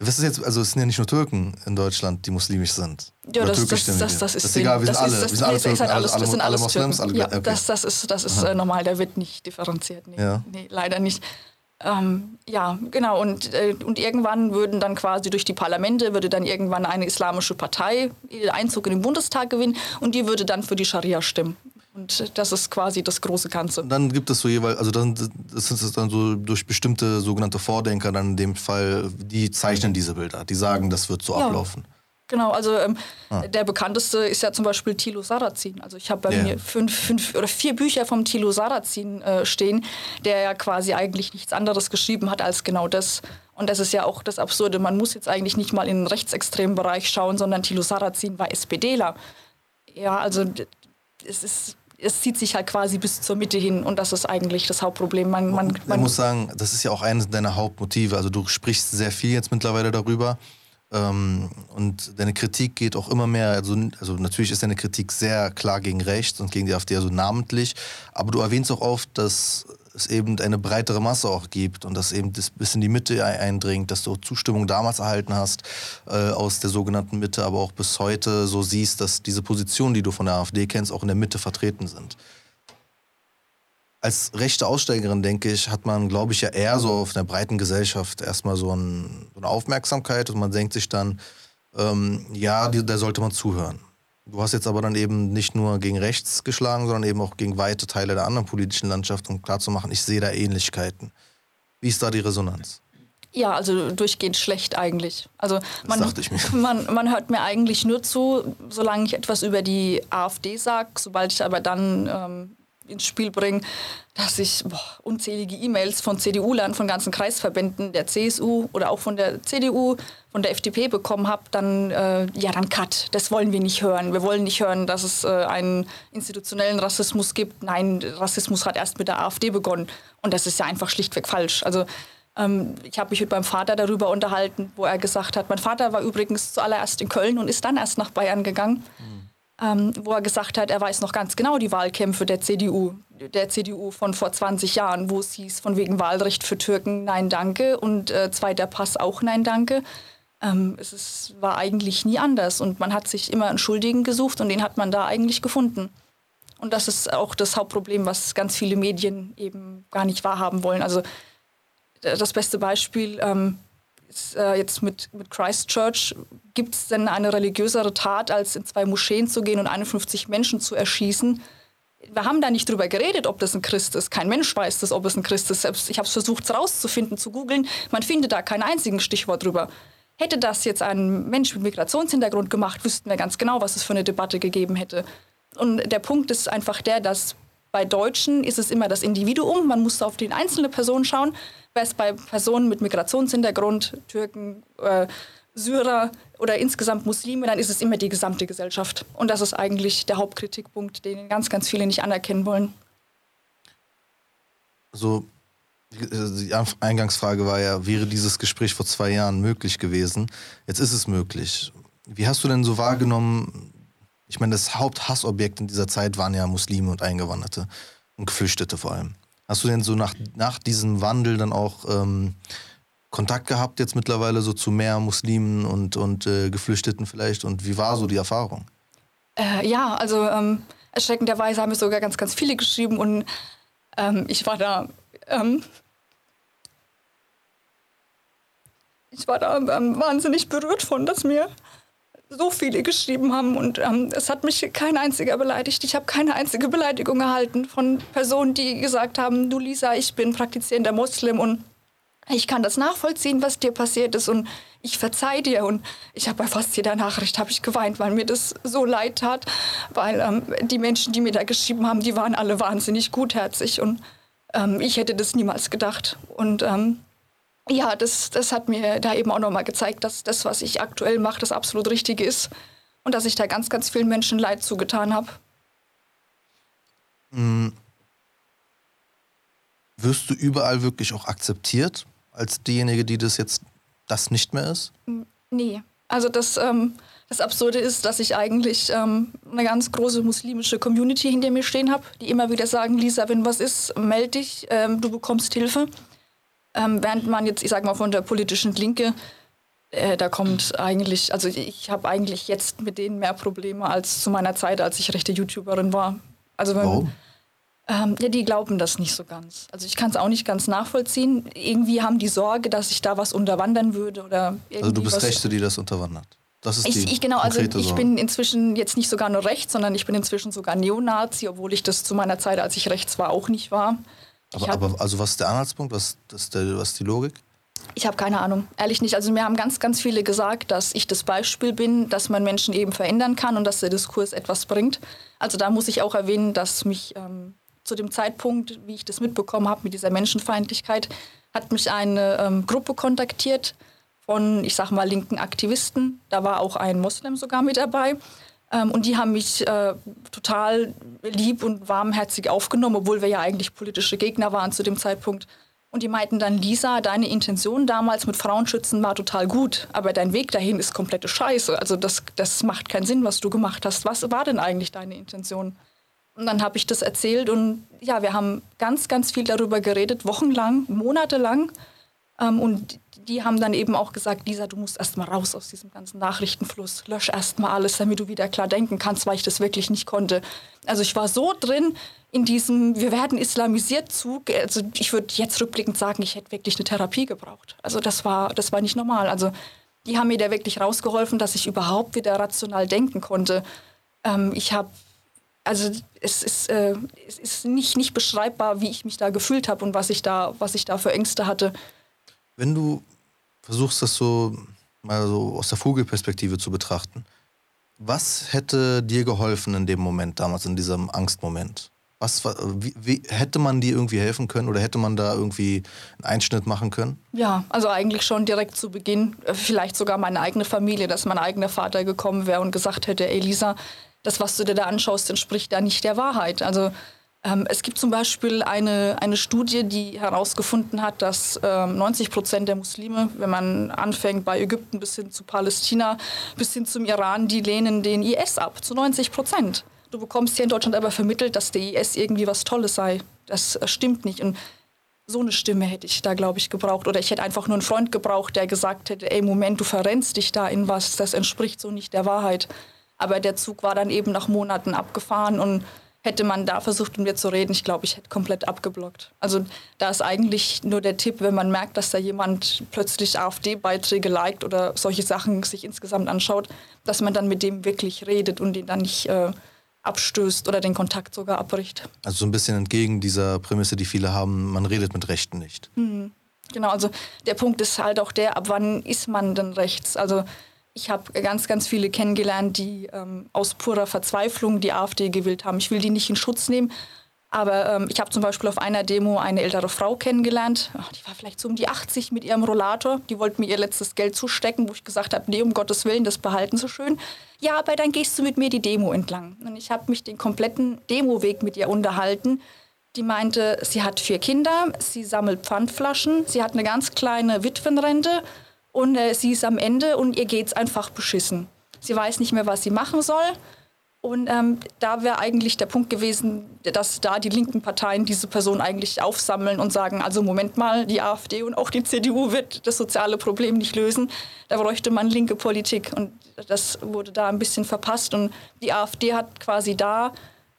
was ist jetzt, also es sind ja nicht nur Türken in Deutschland, die muslimisch sind. Ja, das, das, das, das, das, ist, das ist egal, wir sind alle, wir sind alle Türken, halt alles, alle, das sind alle Moslems, alle, ja, okay. das, das ist, das ist äh, normal, da wird nicht differenziert. Nee, ja. nee leider nicht. Ähm, ja, genau. Und, äh, und irgendwann würden dann quasi durch die Parlamente, würde dann irgendwann eine islamische Partei Einzug in den Bundestag gewinnen und die würde dann für die Scharia stimmen. Und das ist quasi das große Ganze. Und dann gibt es so jeweils, also dann, das ist dann so durch bestimmte sogenannte Vordenker dann in dem Fall, die zeichnen diese Bilder, die sagen, das wird so ja. ablaufen. Genau, also ähm, ah. der bekannteste ist ja zum Beispiel Thilo Sarrazin. Also ich habe bei yeah. mir fünf, fünf oder vier Bücher vom Thilo Sarrazin äh, stehen, der ja quasi eigentlich nichts anderes geschrieben hat als genau das. Und das ist ja auch das Absurde. Man muss jetzt eigentlich nicht mal in den rechtsextremen Bereich schauen, sondern Thilo Sarrazin war SPDler. Ja, also es ist es zieht sich halt quasi bis zur Mitte hin und das ist eigentlich das Hauptproblem. Man, man, man ich muss sagen, das ist ja auch eines deiner Hauptmotive. Also du sprichst sehr viel jetzt mittlerweile darüber ähm, und deine Kritik geht auch immer mehr, also, also natürlich ist deine Kritik sehr klar gegen rechts und gegen die AfD, also namentlich, aber du erwähnst auch oft, dass es eben eine breitere Masse auch gibt und dass eben das bis in die Mitte eindringt, dass du Zustimmung damals erhalten hast äh, aus der sogenannten Mitte, aber auch bis heute so siehst, dass diese Positionen, die du von der AfD kennst, auch in der Mitte vertreten sind. Als rechte Aussteigerin, denke ich, hat man, glaube ich, ja eher so auf einer breiten Gesellschaft erstmal so, ein, so eine Aufmerksamkeit und man denkt sich dann, ähm, ja, die, da sollte man zuhören. Du hast jetzt aber dann eben nicht nur gegen rechts geschlagen, sondern eben auch gegen weite Teile der anderen politischen Landschaft, um klarzumachen, ich sehe da Ähnlichkeiten. Wie ist da die Resonanz? Ja, also durchgehend schlecht eigentlich. Also man, dachte ich mir. Man, man hört mir eigentlich nur zu, solange ich etwas über die AfD sage. Sobald ich aber dann ähm, ins Spiel bringe, dass ich boah, unzählige E-Mails von CDU-Lern, von ganzen Kreisverbänden der CSU oder auch von der CDU, von der FDP bekommen habe, dann, äh, ja, dann cut. Das wollen wir nicht hören. Wir wollen nicht hören, dass es äh, einen institutionellen Rassismus gibt. Nein, Rassismus hat erst mit der AfD begonnen. Und das ist ja einfach schlichtweg falsch. Also ähm, ich habe mich mit meinem Vater darüber unterhalten, wo er gesagt hat, mein Vater war übrigens zuallererst in Köln und ist dann erst nach Bayern gegangen. Mhm ähm, wo er gesagt hat, er weiß noch ganz genau die Wahlkämpfe der CDU, der CDU von vor 20 Jahren, wo es hieß, von wegen Wahlrecht für Türken, nein, danke und äh, zweiter Pass auch, nein, danke. Ähm, es ist, war eigentlich nie anders und man hat sich immer einen Schuldigen gesucht und den hat man da eigentlich gefunden. Und das ist auch das Hauptproblem, was ganz viele Medien eben gar nicht wahrhaben wollen. Also das beste Beispiel, ähm, äh, jetzt mit, mit Christchurch, gibt es denn eine religiösere Tat, als in zwei Moscheen zu gehen und 51 Menschen zu erschießen? Wir haben da nicht drüber geredet, ob das ein Christ ist. Kein Mensch weiß das, ob es ein Christ ist. Selbst ich habe es versucht herauszufinden, zu googeln. Man findet da kein einziges Stichwort drüber. Hätte das jetzt ein Mensch mit Migrationshintergrund gemacht, wüssten wir ganz genau, was es für eine Debatte gegeben hätte. Und der Punkt ist einfach der, dass bei Deutschen ist es immer das Individuum. Man muss auf die einzelne Person schauen es bei Personen mit Migrationshintergrund, Türken, äh, Syrer oder insgesamt Muslime, dann ist es immer die gesamte Gesellschaft. Und das ist eigentlich der Hauptkritikpunkt, den ganz, ganz viele nicht anerkennen wollen. Also die Eingangsfrage war ja, wäre dieses Gespräch vor zwei Jahren möglich gewesen? Jetzt ist es möglich. Wie hast du denn so wahrgenommen, ich meine, das Haupthassobjekt in dieser Zeit waren ja Muslime und Eingewanderte und Geflüchtete vor allem. Hast du denn so nach, nach diesem Wandel dann auch ähm, Kontakt gehabt jetzt mittlerweile so zu mehr Muslimen und, und äh, Geflüchteten vielleicht? Und wie war so die Erfahrung? Äh, ja, also ähm, erschreckenderweise haben mir sogar ganz, ganz viele geschrieben und ähm, ich war da. Ähm, ich war da ähm, wahnsinnig berührt von, dass mir so viele geschrieben haben und ähm, es hat mich kein einziger beleidigt. Ich habe keine einzige Beleidigung erhalten von Personen, die gesagt haben, du Lisa, ich bin praktizierender Muslim und ich kann das nachvollziehen, was dir passiert ist und ich verzeih dir. Und ich habe bei fast jeder Nachricht habe ich geweint, weil mir das so leid tat, weil ähm, die Menschen, die mir da geschrieben haben, die waren alle wahnsinnig gutherzig und ähm, ich hätte das niemals gedacht. Und ähm, ja, das, das hat mir da eben auch nochmal gezeigt, dass das, was ich aktuell mache, das absolut Richtige ist und dass ich da ganz, ganz vielen Menschen Leid zugetan habe. Mhm. Wirst du überall wirklich auch akzeptiert als diejenige, die das jetzt das nicht mehr ist? Nee. Also das, ähm, das Absurde ist, dass ich eigentlich ähm, eine ganz große muslimische Community hinter mir stehen habe, die immer wieder sagen, Lisa, wenn was ist, melde dich, ähm, du bekommst Hilfe. Ähm, während man jetzt, ich sag mal, von der politischen Linke, äh, da kommt eigentlich, also ich habe eigentlich jetzt mit denen mehr Probleme als zu meiner Zeit, als ich rechte YouTuberin war. Also wenn, Warum? Ähm, ja, die glauben das nicht so ganz. Also ich kann es auch nicht ganz nachvollziehen. Irgendwie haben die Sorge, dass ich da was unterwandern würde oder Also du bist Rechte, die das unterwandert. Das ist ich, die ich, genau, also ich Sorge. bin inzwischen jetzt nicht sogar nur rechts, sondern ich bin inzwischen sogar Neonazi, obwohl ich das zu meiner Zeit, als ich rechts war, auch nicht war. Aber, aber, also was ist der Anhaltspunkt? Was, das der, was ist die Logik? Ich habe keine Ahnung, ehrlich nicht. Also mir haben ganz, ganz viele gesagt, dass ich das Beispiel bin, dass man Menschen eben verändern kann und dass der Diskurs etwas bringt. Also da muss ich auch erwähnen, dass mich ähm, zu dem Zeitpunkt, wie ich das mitbekommen habe mit dieser Menschenfeindlichkeit, hat mich eine ähm, Gruppe kontaktiert von, ich sag mal, linken Aktivisten. Da war auch ein Moslem sogar mit dabei. Ähm, und die haben mich äh, total lieb und warmherzig aufgenommen, obwohl wir ja eigentlich politische Gegner waren zu dem Zeitpunkt. Und die meinten dann, Lisa, deine Intention damals mit Frauenschützen war total gut, aber dein Weg dahin ist komplette Scheiße. Also das, das macht keinen Sinn, was du gemacht hast. Was war denn eigentlich deine Intention? Und dann habe ich das erzählt und ja, wir haben ganz, ganz viel darüber geredet, wochenlang, monatelang. Ähm, und die haben dann eben auch gesagt, Lisa, du musst erst mal raus aus diesem ganzen Nachrichtenfluss. Lösch erst mal alles, damit du wieder klar denken kannst, weil ich das wirklich nicht konnte. Also ich war so drin in diesem Wir werden islamisiert Zug. Also ich würde jetzt rückblickend sagen, ich hätte wirklich eine Therapie gebraucht. Also das war, das war nicht normal. Also die haben mir da wirklich rausgeholfen, dass ich überhaupt wieder rational denken konnte. Ähm, ich habe also es ist, äh, es ist nicht, nicht beschreibbar, wie ich mich da gefühlt habe und was ich, da, was ich da für Ängste hatte. Wenn du versuchst, das so mal so aus der Vogelperspektive zu betrachten, was hätte dir geholfen in dem Moment, damals in diesem Angstmoment? Was, wie, wie, hätte man dir irgendwie helfen können oder hätte man da irgendwie einen Einschnitt machen können? Ja, also eigentlich schon direkt zu Beginn, äh, vielleicht sogar meine eigene Familie, dass mein eigener Vater gekommen wäre und gesagt hätte, Elisa, das, was du dir da anschaust, entspricht da nicht der Wahrheit. Also es gibt zum Beispiel eine, eine Studie, die herausgefunden hat, dass ähm, 90 Prozent der Muslime, wenn man anfängt bei Ägypten bis hin zu Palästina, bis hin zum Iran, die lehnen den IS ab, zu 90 Prozent. Du bekommst hier in Deutschland aber vermittelt, dass der IS irgendwie was Tolles sei. Das äh, stimmt nicht. Und so eine Stimme hätte ich da, glaube ich, gebraucht. Oder ich hätte einfach nur einen Freund gebraucht, der gesagt hätte, ey, Moment, du verrennst dich da in was, das entspricht so nicht der Wahrheit. Aber der Zug war dann eben nach Monaten abgefahren und hätte man da versucht, mit mir zu reden, ich glaube, ich hätte komplett abgeblockt. Also da ist eigentlich nur der Tipp, wenn man merkt, dass da jemand plötzlich AfD-Beiträge liked oder solche Sachen sich insgesamt anschaut, dass man dann mit dem wirklich redet und ihn dann nicht äh, abstößt oder den Kontakt sogar abbricht. Also so ein bisschen entgegen dieser Prämisse, die viele haben, man redet mit Rechten nicht. Mhm. Genau, also der Punkt ist halt auch der, ab wann ist man denn rechts? Also ich habe ganz, ganz viele kennengelernt, die ähm, aus purer Verzweiflung die AfD gewählt haben. Ich will die nicht in Schutz nehmen, aber ähm, ich habe zum Beispiel auf einer Demo eine ältere Frau kennengelernt. Ach, die war vielleicht so um die 80 mit ihrem Rollator. Die wollte mir ihr letztes Geld zustecken, wo ich gesagt habe, nee, um Gottes Willen, das behalten Sie schön. Ja, aber dann gehst du mit mir die Demo entlang. Und ich habe mich den kompletten Demoweg mit ihr unterhalten. Die meinte, sie hat vier Kinder, sie sammelt Pfandflaschen, sie hat eine ganz kleine Witwenrente und äh, sie ist am Ende und ihr geht es einfach beschissen. Sie weiß nicht mehr, was sie machen soll. Und ähm, da wäre eigentlich der Punkt gewesen, dass da die linken Parteien diese Person eigentlich aufsammeln und sagen, also Moment mal, die AfD und auch die CDU wird das soziale Problem nicht lösen. Da bräuchte man linke Politik. Und das wurde da ein bisschen verpasst. Und die AfD hat quasi da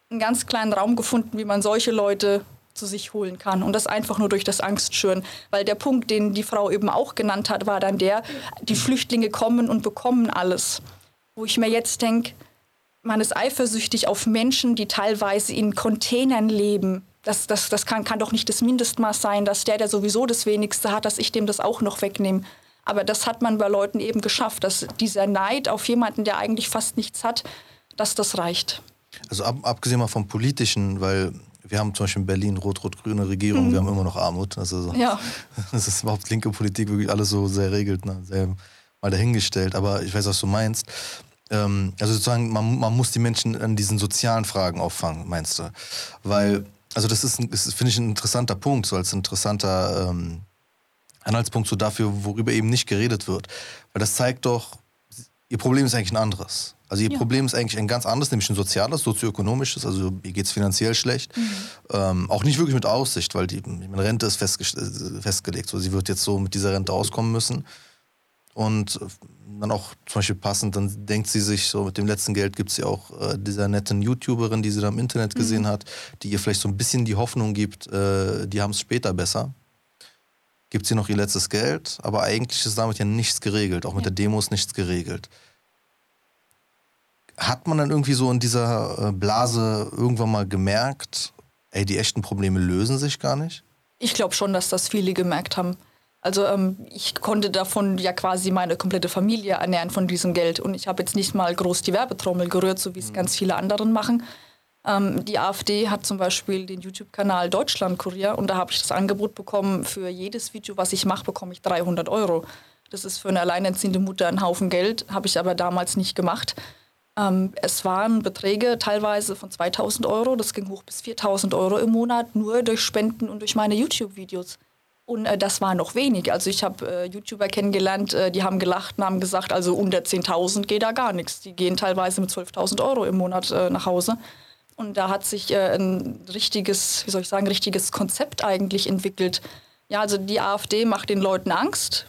einen ganz kleinen Raum gefunden, wie man solche Leute zu sich holen kann. Und das einfach nur durch das Angstschüren. Weil der Punkt, den die Frau eben auch genannt hat, war dann der, die Flüchtlinge kommen und bekommen alles. Wo ich mir jetzt denke, man ist eifersüchtig auf Menschen, die teilweise in Containern leben. Das, das, das kann, kann doch nicht das Mindestmaß sein, dass der, der sowieso das Wenigste hat, dass ich dem das auch noch wegnehme. Aber das hat man bei Leuten eben geschafft, dass dieser Neid auf jemanden, der eigentlich fast nichts hat, dass das reicht. Also ab, abgesehen mal vom Politischen, weil wir haben zum Beispiel in Berlin rot-rot-grüne Regierung, mhm. wir haben immer noch Armut. Also so, ja. Das ist überhaupt linke Politik wirklich alles so sehr regelt, ne? sehr mal dahingestellt. Aber ich weiß, was du meinst. Ähm, also sozusagen, man, man muss die Menschen an diesen sozialen Fragen auffangen, meinst du? Weil, also das ist, ist finde ich, ein interessanter Punkt, so als interessanter ähm, Anhaltspunkt so dafür, worüber eben nicht geredet wird. Weil das zeigt doch, ihr Problem ist eigentlich ein anderes. Also ihr ja. Problem ist eigentlich ein ganz anderes, nämlich ein soziales, sozioökonomisches. Also ihr geht es finanziell schlecht. Mhm. Ähm, auch nicht wirklich mit Aussicht, weil die meine Rente ist festgelegt. So, sie wird jetzt so mit dieser Rente auskommen müssen. Und dann auch zum Beispiel passend, dann denkt sie sich so, mit dem letzten Geld gibt es ja auch äh, dieser netten YouTuberin, die sie da im Internet mhm. gesehen hat, die ihr vielleicht so ein bisschen die Hoffnung gibt, äh, die haben es später besser. Gibt sie noch ihr letztes Geld, aber eigentlich ist damit ja nichts geregelt, auch mit ja. der Demo ist nichts geregelt hat man dann irgendwie so in dieser äh, Blase irgendwann mal gemerkt, ey, die echten Probleme lösen sich gar nicht? Ich glaube schon, dass das viele gemerkt haben. Also ähm, ich konnte davon ja quasi meine komplette Familie ernähren von diesem Geld. Und ich habe jetzt nicht mal groß die Werbetrommel gerührt, so wie es mhm. ganz viele anderen machen. Ähm, die AfD hat zum Beispiel den YouTube-Kanal Deutschland Kurier und da habe ich das Angebot bekommen, für jedes Video, was ich mache, bekomme ich 300 Euro. Das ist für eine alleinerziehende Mutter ein Haufen Geld, habe ich aber damals nicht gemacht. Ähm, es waren Beträge teilweise von 2000 Euro, das ging hoch bis 4000 Euro im Monat, nur durch Spenden und durch meine YouTube-Videos. Und äh, das war noch wenig. Also ich habe äh, YouTuber kennengelernt, äh, die haben gelacht und haben gesagt, also unter 10.000 geht da gar nichts. Die gehen teilweise mit 12.000 Euro im Monat äh, nach Hause. Und da hat sich äh, ein richtiges, wie soll ich sagen, richtiges Konzept eigentlich entwickelt. Ja, also die AfD macht den Leuten Angst,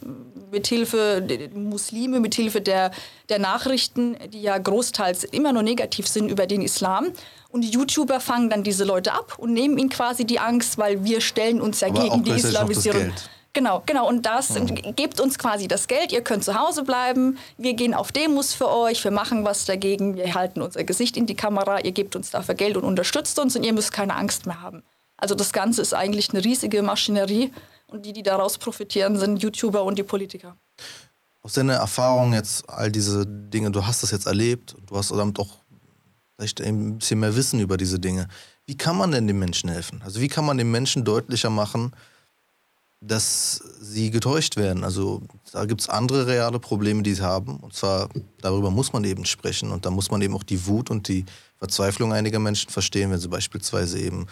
mithilfe der Muslime, mithilfe der, der Nachrichten, die ja großteils immer nur negativ sind über den Islam. Und die YouTuber fangen dann diese Leute ab und nehmen ihnen quasi die Angst, weil wir stellen uns ja Aber gegen die Islamisierung. Genau, genau. Und das gebt uns quasi das Geld. Ihr könnt zu Hause bleiben. Wir gehen auf Demos für euch. Wir machen was dagegen. Wir halten unser Gesicht in die Kamera. Ihr gebt uns dafür Geld und unterstützt uns und ihr müsst keine Angst mehr haben. Also das Ganze ist eigentlich eine riesige Maschinerie. Und die, die daraus profitieren, sind YouTuber und die Politiker. Aus deiner Erfahrung jetzt, all diese Dinge, du hast das jetzt erlebt du hast damit auch vielleicht ein bisschen mehr Wissen über diese Dinge. Wie kann man denn den Menschen helfen? Also wie kann man den Menschen deutlicher machen, dass sie getäuscht werden? Also da gibt es andere reale Probleme, die sie haben. Und zwar, darüber muss man eben sprechen. Und da muss man eben auch die Wut und die Verzweiflung einiger Menschen verstehen, wenn sie beispielsweise eben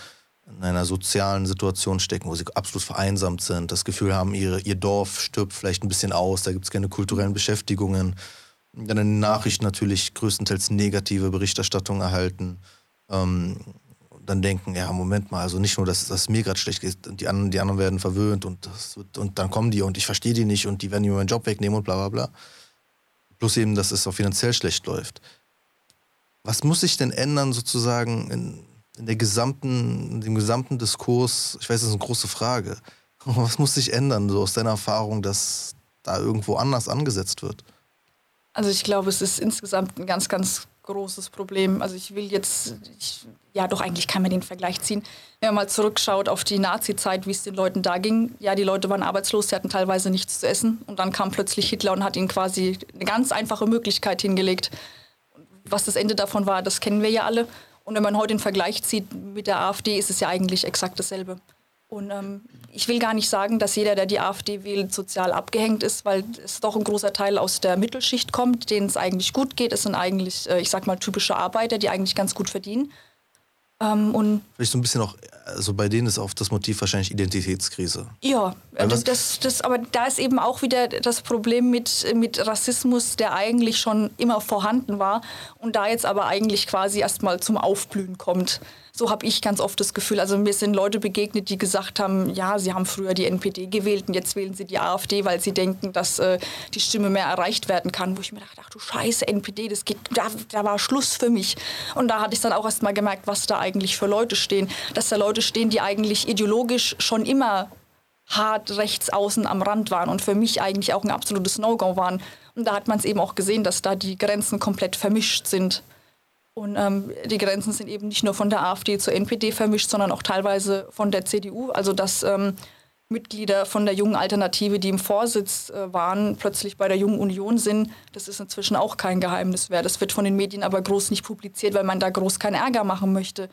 in einer sozialen Situation stecken, wo sie absolut vereinsamt sind, das Gefühl haben, ihre, ihr Dorf stirbt vielleicht ein bisschen aus, da gibt es keine kulturellen Beschäftigungen. Dann in den Nachrichten natürlich größtenteils negative Berichterstattung erhalten. Ähm, dann denken, ja, Moment mal, also nicht nur, dass, dass es mir gerade schlecht geht, die anderen, die anderen werden verwöhnt und, das wird, und dann kommen die und ich verstehe die nicht und die werden mir meinen Job wegnehmen und bla bla bla. Plus eben, dass es auch finanziell schlecht läuft. Was muss sich denn ändern sozusagen in, in, der gesamten, in dem gesamten Diskurs? Ich weiß, das ist eine große Frage. Was muss sich ändern, so aus deiner Erfahrung, dass da irgendwo anders angesetzt wird? Also ich glaube, es ist insgesamt ein ganz, ganz großes Problem. Also ich will jetzt, ich, ja doch eigentlich kann man den Vergleich ziehen. Wenn man mal zurückschaut auf die Nazi-Zeit, wie es den Leuten da ging. Ja, die Leute waren arbeitslos, sie hatten teilweise nichts zu essen. Und dann kam plötzlich Hitler und hat ihnen quasi eine ganz einfache Möglichkeit hingelegt. Was das Ende davon war, das kennen wir ja alle. Und wenn man heute den Vergleich zieht mit der AfD, ist es ja eigentlich exakt dasselbe. Und ähm, ich will gar nicht sagen, dass jeder, der die AfD wählt, sozial abgehängt ist, weil es doch ein großer Teil aus der Mittelschicht kommt, denen es eigentlich gut geht. Es sind eigentlich, äh, ich sag mal, typische Arbeiter, die eigentlich ganz gut verdienen. Ähm, und Vielleicht so ein bisschen auch, also bei denen ist auch das Motiv wahrscheinlich Identitätskrise. ja, Weil was- das, das, aber da ist eben auch wieder das Problem mit, mit Rassismus, der eigentlich schon immer vorhanden war und da jetzt aber eigentlich quasi erstmal zum Aufblühen kommt. So habe ich ganz oft das Gefühl. Also mir sind Leute begegnet, die gesagt haben, ja, sie haben früher die NPD gewählt und jetzt wählen sie die AfD, weil sie denken, dass äh, die Stimme mehr erreicht werden kann. Wo ich mir dachte, ach du Scheiße, NPD, das geht, da, da war Schluss für mich. Und da hatte ich dann auch erstmal gemerkt, was da eigentlich für Leute stehen. Dass da Leute stehen, die eigentlich ideologisch schon immer hart rechts außen am Rand waren und für mich eigentlich auch ein absolutes No-Go waren. Und da hat man es eben auch gesehen, dass da die Grenzen komplett vermischt sind. Und ähm, die Grenzen sind eben nicht nur von der AfD zur NPD vermischt, sondern auch teilweise von der CDU. Also dass ähm, Mitglieder von der jungen Alternative, die im Vorsitz äh, waren, plötzlich bei der Jungen Union sind, das ist inzwischen auch kein Geheimnis mehr. Das wird von den Medien aber groß nicht publiziert, weil man da groß keinen Ärger machen möchte.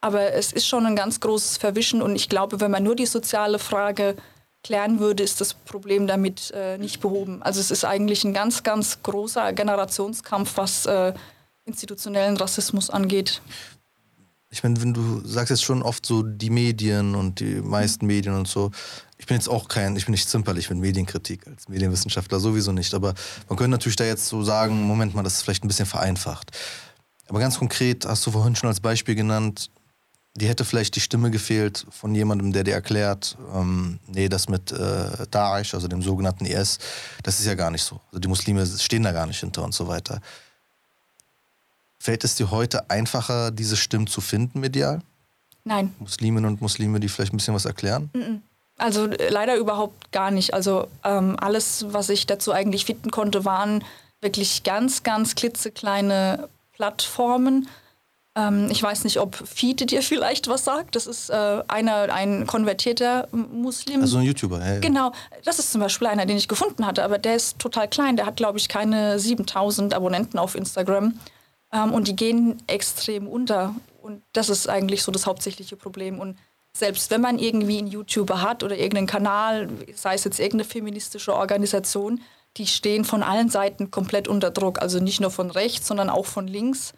Aber es ist schon ein ganz großes Verwischen und ich glaube, wenn man nur die soziale Frage klären würde, ist das Problem damit äh, nicht behoben. Also es ist eigentlich ein ganz, ganz großer Generationskampf, was äh, institutionellen Rassismus angeht. Ich meine, wenn du sagst jetzt schon oft so die Medien und die meisten Medien und so, ich bin jetzt auch kein, ich bin nicht zimperlich mit Medienkritik als Medienwissenschaftler sowieso nicht, aber man könnte natürlich da jetzt so sagen, Moment mal, das ist vielleicht ein bisschen vereinfacht. Aber ganz konkret hast du vorhin schon als Beispiel genannt, die hätte vielleicht die Stimme gefehlt von jemandem, der dir erklärt, ähm, nee, das mit äh, Daesh, also dem sogenannten IS, das ist ja gar nicht so. Also die Muslime stehen da gar nicht hinter und so weiter. Fällt es dir heute einfacher, diese Stimmen zu finden medial? Nein, Musliminnen und Muslime, die vielleicht ein bisschen was erklären? Also äh, leider überhaupt gar nicht. Also ähm, alles, was ich dazu eigentlich finden konnte, waren wirklich ganz, ganz klitzekleine Plattformen. Ähm, ich weiß nicht, ob Fiete dir vielleicht was sagt. Das ist äh, einer, ein konvertierter Muslim. Also ein YouTuber, ja, ja. Genau, das ist zum Beispiel einer, den ich gefunden hatte, aber der ist total klein. Der hat, glaube ich, keine 7000 Abonnenten auf Instagram. Ähm, und die gehen extrem unter. Und das ist eigentlich so das hauptsächliche Problem. Und selbst wenn man irgendwie einen YouTuber hat oder irgendeinen Kanal, sei es jetzt irgendeine feministische Organisation, die stehen von allen Seiten komplett unter Druck. Also nicht nur von rechts, sondern auch von links,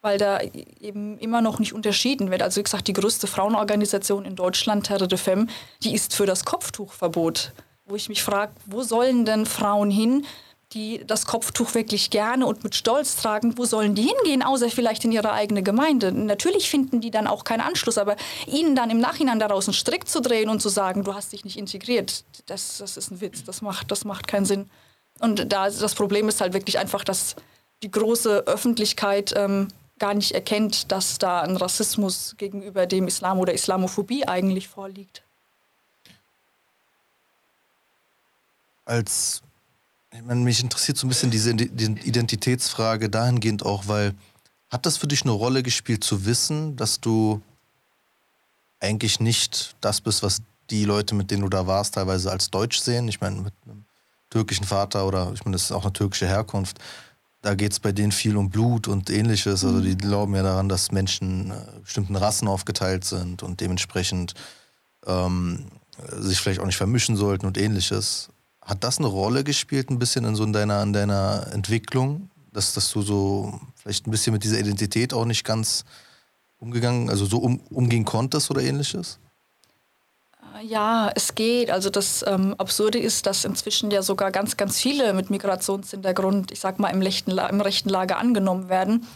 weil da eben immer noch nicht unterschieden wird. Also wie gesagt, die größte Frauenorganisation in Deutschland, Terre de Femme, die ist für das Kopftuchverbot. Wo ich mich frage, wo sollen denn Frauen hin, die das Kopftuch wirklich gerne und mit Stolz tragen, wo sollen die hingehen, außer vielleicht in ihre eigene Gemeinde? Natürlich finden die dann auch keinen Anschluss, aber ihnen dann im Nachhinein daraus einen Strick zu drehen und zu sagen, du hast dich nicht integriert, das, das ist ein Witz, das macht, das macht keinen Sinn. Und da, das Problem ist halt wirklich einfach, dass die große Öffentlichkeit ähm, gar nicht erkennt, dass da ein Rassismus gegenüber dem Islam oder Islamophobie eigentlich vorliegt. Als ich meine, mich interessiert so ein bisschen diese Identitätsfrage dahingehend auch, weil hat das für dich eine Rolle gespielt zu wissen, dass du eigentlich nicht das bist, was die Leute, mit denen du da warst, teilweise als Deutsch sehen? Ich meine, mit einem türkischen Vater oder ich meine, das ist auch eine türkische Herkunft. Da geht es bei denen viel um Blut und ähnliches. Also die mhm. glauben ja daran, dass Menschen äh, bestimmten Rassen aufgeteilt sind und dementsprechend ähm, sich vielleicht auch nicht vermischen sollten und ähnliches. Hat das eine Rolle gespielt, ein bisschen in so in deiner, in deiner Entwicklung? Dass, dass du so vielleicht ein bisschen mit dieser Identität auch nicht ganz umgegangen, also so um, umgehen konntest oder ähnliches? Ja, es geht. Also das ähm, Absurde ist, dass inzwischen ja sogar ganz, ganz viele mit Migrationshintergrund, ich sag mal, im rechten, im rechten Lager angenommen werden.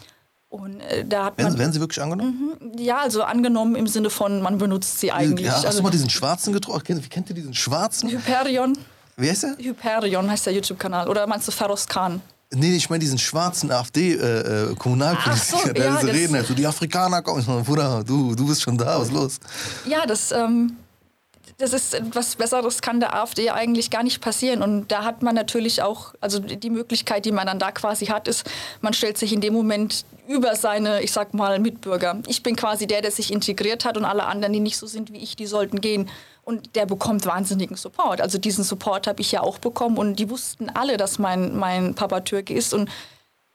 Und äh, da hat werden, man, werden sie wirklich angenommen? Mhm, ja, also angenommen im Sinne von, man benutzt sie eigentlich. Ja, hast also, du mal diesen Schwarzen getroffen? Wie kennt ihr diesen Schwarzen? Hyperion. Wie heißt er? Hyperion heißt der YouTube-Kanal. Oder meinst du Feroz Khan? Nee, ich meine diesen schwarzen AfD-Kommunalpolitiker, äh, äh, der ja, diese Reden hat. So, die Afrikaner kommen. Bruder, du, du bist schon da, was ist los? Ja, das, ähm, das ist etwas Besseres kann der AfD eigentlich gar nicht passieren. Und da hat man natürlich auch, also die Möglichkeit, die man dann da quasi hat, ist, man stellt sich in dem Moment über seine, ich sag mal, Mitbürger. Ich bin quasi der, der sich integriert hat und alle anderen, die nicht so sind wie ich, die sollten gehen. Und der bekommt wahnsinnigen Support. Also diesen Support habe ich ja auch bekommen und die wussten alle, dass mein, mein Papa Türke ist und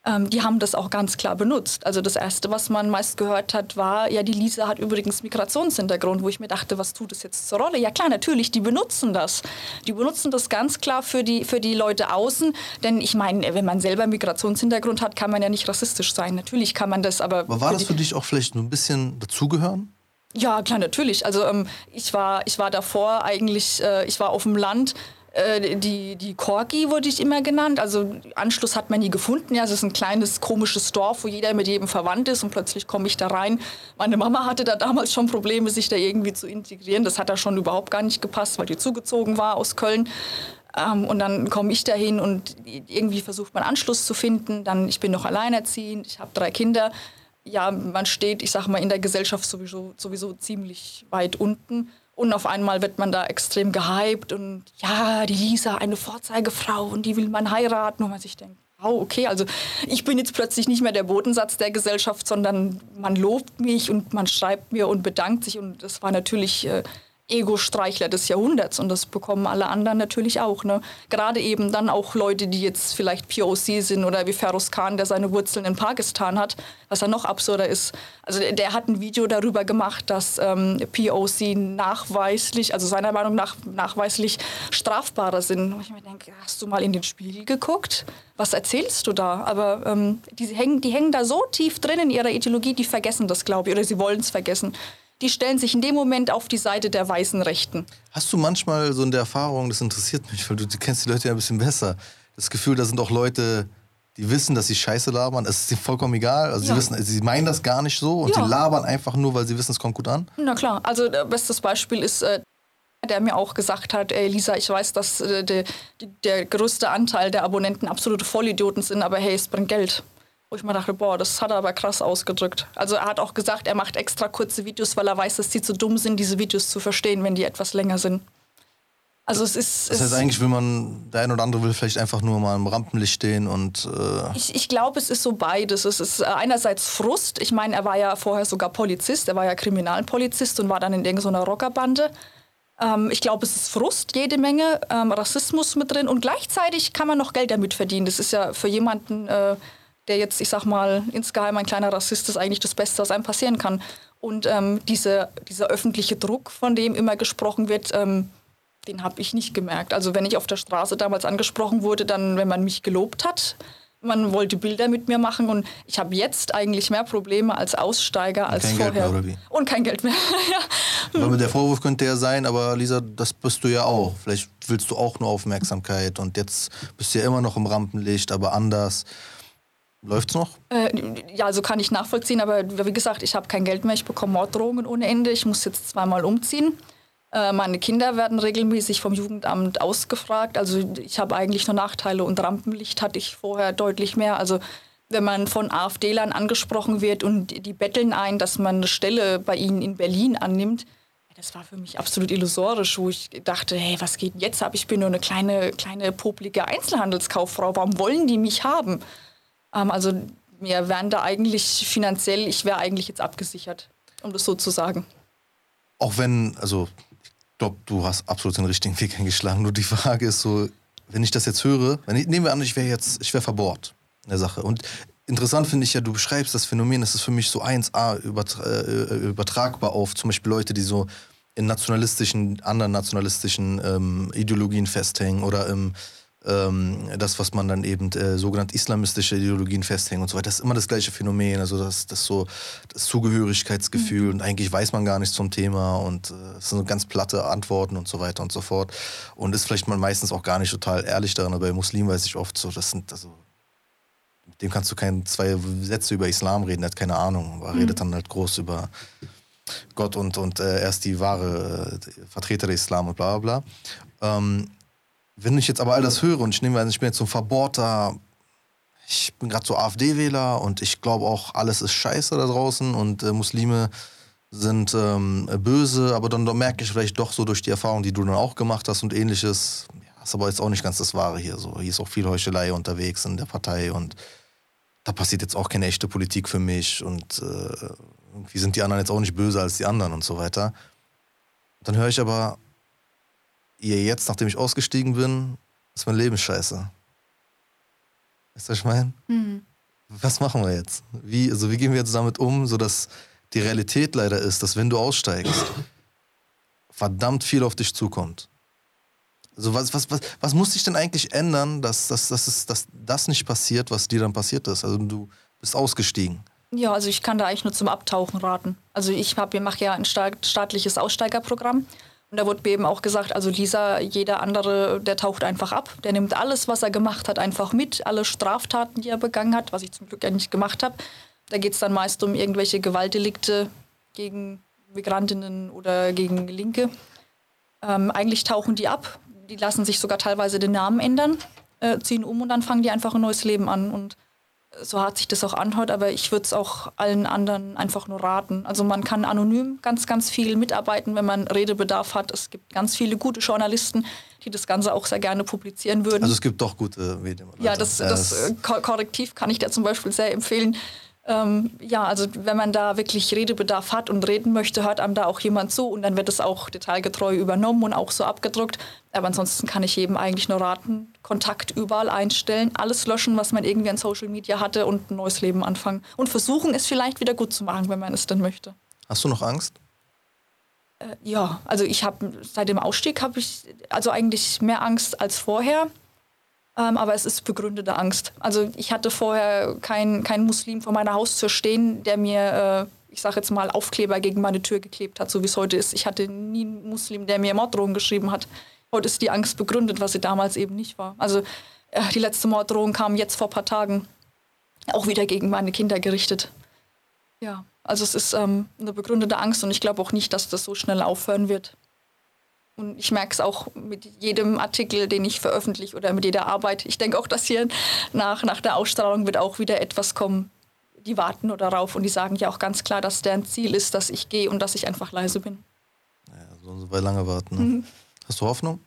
ähm, die haben das auch ganz klar benutzt. Also das Erste, was man meist gehört hat, war, ja, die Lisa hat übrigens Migrationshintergrund, wo ich mir dachte, was tut es jetzt zur Rolle? Ja klar, natürlich, die benutzen das. Die benutzen das ganz klar für die, für die Leute außen, denn ich meine, wenn man selber Migrationshintergrund hat, kann man ja nicht rassistisch sein. Natürlich kann man das, aber... Aber war das für dich auch vielleicht ein bisschen dazugehören? Ja, klar, natürlich. Also ähm, ich, war, ich war davor eigentlich, äh, ich war auf dem Land, äh, die, die Corgi wurde ich immer genannt. Also Anschluss hat man nie gefunden. Ja, es ist ein kleines komisches Dorf, wo jeder mit jedem verwandt ist und plötzlich komme ich da rein. Meine Mama hatte da damals schon Probleme, sich da irgendwie zu integrieren. Das hat da schon überhaupt gar nicht gepasst, weil die zugezogen war aus Köln. Ähm, und dann komme ich dahin und irgendwie versucht man Anschluss zu finden. Dann, ich bin noch alleinerziehend, ich habe drei Kinder ja, man steht, ich sage mal, in der Gesellschaft sowieso, sowieso ziemlich weit unten. Und auf einmal wird man da extrem gehypt und ja, die Lisa, eine Vorzeigefrau und die will man heiraten. Und man sich denkt, oh, okay, also ich bin jetzt plötzlich nicht mehr der Bodensatz der Gesellschaft, sondern man lobt mich und man schreibt mir und bedankt sich. Und das war natürlich äh, Ego-Streichler des Jahrhunderts und das bekommen alle anderen natürlich auch. Ne? Gerade eben dann auch Leute, die jetzt vielleicht POC sind oder wie Feroz Khan, der seine Wurzeln in Pakistan hat, was ja noch absurder ist. Also der, der hat ein Video darüber gemacht, dass ähm, POC nachweislich, also seiner Meinung nach nachweislich strafbarer sind. Und ich mir denke, hast du mal in den Spiegel geguckt? Was erzählst du da? Aber ähm, die, hängen, die hängen da so tief drin in ihrer Ideologie, die vergessen das, glaube ich, oder sie wollen es vergessen die stellen sich in dem Moment auf die Seite der weißen Rechten. Hast du manchmal so in der Erfahrung, das interessiert mich, weil du, du kennst die Leute ja ein bisschen besser, das Gefühl, da sind auch Leute, die wissen, dass sie Scheiße labern, es ist ihnen vollkommen egal. Also ja. sie wissen, sie meinen das gar nicht so und ja. sie labern einfach nur, weil sie wissen, es kommt gut an. Na klar, also das bestes Beispiel ist, äh, der mir auch gesagt hat, ey Lisa, ich weiß, dass äh, der, der größte Anteil der Abonnenten absolute Vollidioten sind, aber hey, es bringt Geld. Wo ich mir dachte, boah, das hat er aber krass ausgedrückt. Also er hat auch gesagt, er macht extra kurze Videos, weil er weiß, dass die zu dumm sind, diese Videos zu verstehen, wenn die etwas länger sind. Also es ist. Das heißt, eigentlich will man, der ein oder andere will vielleicht einfach nur mal im Rampenlicht stehen und. Äh ich ich glaube, es ist so beides. Es ist einerseits Frust. Ich meine, er war ja vorher sogar Polizist, er war ja Kriminalpolizist und war dann in irgendeiner Rockerbande. Ähm, ich glaube, es ist Frust, jede Menge, ähm, Rassismus mit drin und gleichzeitig kann man noch Geld damit verdienen. Das ist ja für jemanden. Äh, der jetzt, ich sag mal, insgeheim ein kleiner Rassist ist, eigentlich das Beste, was einem passieren kann. Und ähm, diese, dieser öffentliche Druck, von dem immer gesprochen wird, ähm, den habe ich nicht gemerkt. Also wenn ich auf der Straße damals angesprochen wurde, dann, wenn man mich gelobt hat, Man wollte Bilder mit mir machen und ich habe jetzt eigentlich mehr Probleme als Aussteiger als kein vorher. Geld mehr, oder? Und kein Geld mehr. ja. Aber der Vorwurf könnte ja sein, aber Lisa, das bist du ja auch. Vielleicht willst du auch nur Aufmerksamkeit und jetzt bist du ja immer noch im Rampenlicht, aber anders. Läuft's noch? Äh, ja, also kann ich nachvollziehen, aber wie gesagt, ich habe kein Geld mehr, ich bekomme Morddrohungen ohne Ende, ich muss jetzt zweimal umziehen. Äh, meine Kinder werden regelmäßig vom Jugendamt ausgefragt. Also ich habe eigentlich nur Nachteile und Rampenlicht hatte ich vorher deutlich mehr. Also wenn man von AfD-Lern angesprochen wird und die betteln ein, dass man eine Stelle bei ihnen in Berlin annimmt, das war für mich absolut illusorisch, wo ich dachte, hey, was geht jetzt ab? Ich bin nur eine kleine, kleine poplige Einzelhandelskauffrau. Warum wollen die mich haben? Ähm, also mir wären da eigentlich finanziell, ich wäre eigentlich jetzt abgesichert, um das so zu sagen. Auch wenn, also ich glaube, du hast absolut den richtigen Weg eingeschlagen. Nur die Frage ist so, wenn ich das jetzt höre, ich, nehmen wir an, ich wäre jetzt, ich wäre verbohrt in der Sache. Und interessant finde ich ja, du beschreibst das Phänomen, das ist für mich so 1a übertra äh, übertragbar auf zum Beispiel Leute, die so in nationalistischen, anderen nationalistischen ähm, Ideologien festhängen oder im ähm, das, was man dann eben äh, sogenannte islamistische Ideologien festhängen und so weiter. Das ist immer das gleiche Phänomen, also das, das so das Zugehörigkeitsgefühl mhm. und eigentlich weiß man gar nichts zum Thema und äh, es sind so ganz platte Antworten und so weiter und so fort und ist vielleicht man meistens auch gar nicht total ehrlich daran, aber bei Muslimen weiß ich oft so, das sind also mit dem kannst du keine zwei Sätze über Islam reden, der hat keine Ahnung, aber mhm. redet dann halt groß über Gott und, und äh, er ist die wahre äh, Vertreter des Islam und bla bla bla. Ähm, wenn ich jetzt aber all das höre und ich nehme an, ich bin jetzt so ein verbohrter, ich bin gerade so AfD-Wähler und ich glaube auch, alles ist scheiße da draußen und äh, Muslime sind ähm, böse, aber dann, dann, merke ich vielleicht doch so durch die Erfahrung, die du dann auch gemacht hast und ähnliches, ja, ist aber jetzt auch nicht ganz das Wahre hier. So. Hier ist auch viel Heuchelei unterwegs in der Partei und da passiert jetzt auch keine echte Politik für mich und äh, irgendwie sind die anderen jetzt auch nicht böse als die anderen und so weiter. Dann höre ich aber, ihr jetzt, nachdem ich ausgestiegen bin, ist mein Leben scheiße. Weißt du, was ich meine? Mhm. Was machen wir jetzt? Wie, also wie gehen wir jetzt damit um, sodass die Realität leider ist, dass wenn du aussteigst, verdammt viel auf dich zukommt. Also was, was, was, was muss sich denn eigentlich ändern, dass, dass, dass, es, dass das nicht passiert, was dir dann passiert ist? Also du bist ausgestiegen. Ja, also ich kann da eigentlich nur zum Abtauchen raten. Also ich mache ja ein staatliches Aussteigerprogramm und da wurde mir eben auch gesagt, also Lisa, jeder andere, der taucht einfach ab. Der nimmt alles, was er gemacht hat, einfach mit. Alle Straftaten, die er begangen hat, was ich zum Glück ja nicht gemacht habe. Da geht es dann meist um irgendwelche Gewaltdelikte gegen Migrantinnen oder gegen Linke. Ähm, eigentlich tauchen die ab. Die lassen sich sogar teilweise den Namen ändern, äh, ziehen um und dann fangen die einfach ein neues Leben an. Und so hart sich das auch anhört, aber ich würde es auch allen anderen einfach nur raten. Also man kann anonym ganz, ganz viel mitarbeiten, wenn man Redebedarf hat. Es gibt ganz viele gute Journalisten, die das Ganze auch sehr gerne publizieren würden. Also es gibt doch gute Medien. Ja, das, das, das Korrektiv kann ich dir zum Beispiel sehr empfehlen. Ähm, ja, also wenn man da wirklich Redebedarf hat und reden möchte, hört einem da auch jemand zu und dann wird es auch detailgetreu übernommen und auch so abgedruckt. Aber ansonsten kann ich jedem eigentlich nur raten, Kontakt überall einstellen, alles löschen, was man irgendwie an Social Media hatte und ein neues Leben anfangen. Und versuchen es vielleicht wieder gut zu machen, wenn man es denn möchte. Hast du noch Angst? Äh, ja, also ich habe seit dem Ausstieg habe ich also eigentlich mehr Angst als vorher. Ähm, aber es ist begründete Angst. Also ich hatte vorher keinen kein Muslim vor meiner Haustür stehen, der mir, äh, ich sage jetzt mal, Aufkleber gegen meine Tür geklebt hat, so wie es heute ist. Ich hatte nie einen Muslim, der mir Morddrohungen geschrieben hat. Heute ist die Angst begründet, was sie damals eben nicht war. Also äh, die letzte Morddrohung kam jetzt vor ein paar Tagen auch wieder gegen meine Kinder gerichtet. Ja, also es ist ähm, eine begründete Angst und ich glaube auch nicht, dass das so schnell aufhören wird. Und ich merke es auch mit jedem Artikel, den ich veröffentliche oder mit jeder Arbeit. Ich denke auch, dass hier nach, nach der Ausstrahlung wird auch wieder etwas kommen. Die warten nur darauf und die sagen ja auch ganz klar, dass deren Ziel ist, dass ich gehe und dass ich einfach leise bin. Ja, sollen sie bei lange warten. Ne? Mhm. Hast du Hoffnung?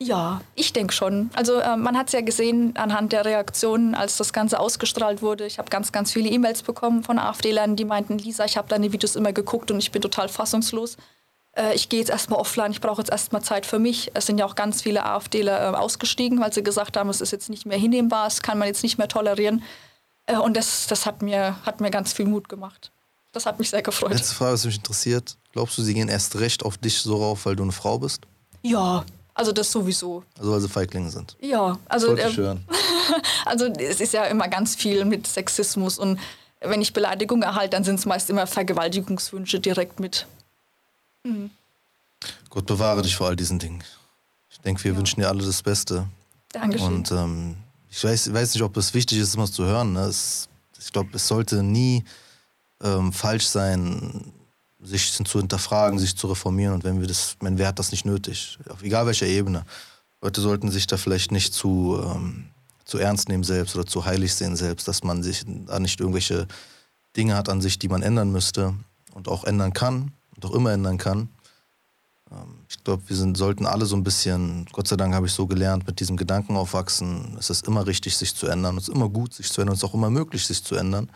Ja, ich denke schon. Also äh, man hat es ja gesehen anhand der Reaktionen, als das Ganze ausgestrahlt wurde. Ich habe ganz, ganz viele E-Mails bekommen von AfD-Lern, die meinten, Lisa, ich habe deine Videos immer geguckt und ich bin total fassungslos äh, ich gehe jetzt erstmal offline, ich brauche jetzt erstmal Zeit für mich. Es sind ja auch ganz viele AfDler äh, ausgestiegen, weil sie gesagt haben, es ist jetzt nicht mehr hinnehmbar, es kann man jetzt nicht mehr tolerieren. Äh, und das, das hat, mir, hat mir ganz viel Mut gemacht. Das hat mich sehr gefreut. Letzte Frage, was mich interessiert. Glaubst du, sie gehen erst recht auf dich so rauf, weil du eine Frau bist? Ja, Also das sowieso. Also weil sie Feiglinge sind. Ja, also Wollte ich hören. also es ist ja immer ganz viel mit Sexismus und wenn ich Beleidigung erhalte, dann sind es meist immer Vergewaltigungswünsche direkt mit. Gott bewahre dich vor all diesen Dingen. Ich denke, wir wünschen dir alle das Beste. Dankeschön. Und ähm, ich weiß, weiß nicht, ob es wichtig ist, immer zu hören. Ne? Es, ich glaube, es sollte nie ähm, falsch sein, sich zu hinterfragen, sich zu reformieren. Und wenn wir das, wenn wer hat das nicht nötig, auf egal welcher Ebene. Leute sollten sich da vielleicht nicht zu, ähm, zu ernst nehmen selbst oder zu heilig sehen selbst, dass man sich da nicht irgendwelche Dinge hat an sich, die man ändern müsste und auch ändern kann auch immer ändern kann. Ähm, ich glaube, wir sind, sollten alle so ein bisschen, Gott sei Dank habe ich so gelernt, mit diesem Gedanken aufwachsen. Es ist immer richtig, sich zu ändern. Es ist immer gut, sich zu ändern. Es ist auch immer möglich, sich zu ändern.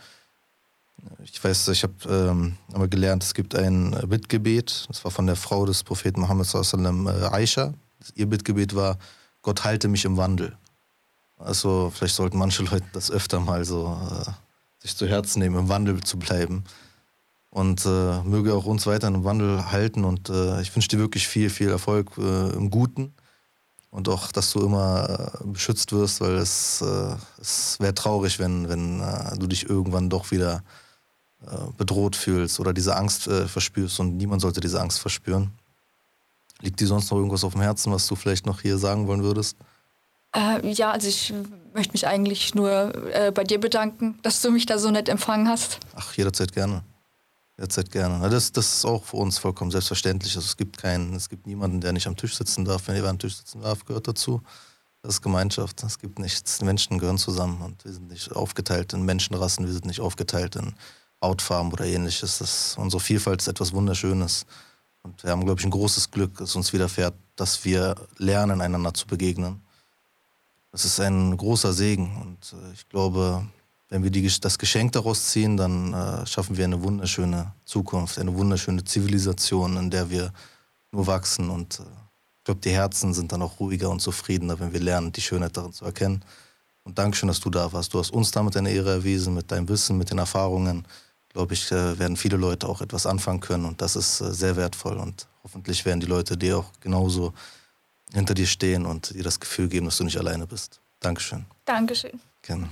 Ich weiß, ich habe ähm, aber gelernt, es gibt ein Bittgebet. Das war von der Frau des Propheten Mohammed äh, Aisha. Ihr Bittgebet war, Gott halte mich im Wandel. Also vielleicht sollten manche Leute das öfter mal so äh, sich zu Herzen nehmen, im Wandel zu bleiben. Und äh, möge auch uns weiter im Wandel halten. Und äh, ich wünsche dir wirklich viel, viel Erfolg äh, im Guten. Und auch, dass du immer äh, beschützt wirst, weil es, äh, es wäre traurig, wenn, wenn äh, du dich irgendwann doch wieder bedroht fühlst oder diese Angst verspürst. Und niemand sollte diese Angst verspüren. Liegt dir sonst noch irgendwas auf dem Herzen, was du vielleicht noch hier sagen wollen würdest? Ja, also ich möchte mich eigentlich nur bei dir bedanken, dass du mich da so nett empfangen hast. Ach, jederzeit gerne. Jederzeit gerne. Das, das ist auch für uns vollkommen selbstverständlich. Also es gibt keinen, es gibt niemanden, der nicht am Tisch sitzen darf. Wenn jemand am Tisch sitzen darf, gehört dazu. Das ist Gemeinschaft. Es gibt nichts. Menschen gehören zusammen und wir sind nicht aufgeteilt in Menschenrassen, wir sind nicht aufgeteilt in Hautfarben oder ähnliches. Das, unsere Vielfalt ist etwas Wunderschönes. Und wir haben, glaube ich, ein großes Glück, das uns widerfährt, dass wir lernen, einander zu begegnen. Das ist ein großer Segen. Und äh, ich glaube, wenn wir die, das Geschenk daraus ziehen, dann äh, schaffen wir eine wunderschöne Zukunft, eine wunderschöne Zivilisation, in der wir nur wachsen. Und äh, ich glaube, die Herzen sind dann auch ruhiger und zufriedener, wenn wir lernen, die Schönheit darin zu erkennen. Und Dankeschön, dass du da warst. Du hast uns damit eine Ehre erwiesen, mit deinem Wissen, mit den Erfahrungen. Glaube ich, äh, werden viele Leute auch etwas anfangen können. Und das ist äh, sehr wertvoll. Und hoffentlich werden die Leute dir auch genauso hinter dir stehen und dir das Gefühl geben, dass du nicht alleine bist. Dankeschön. Dankeschön. Gerne.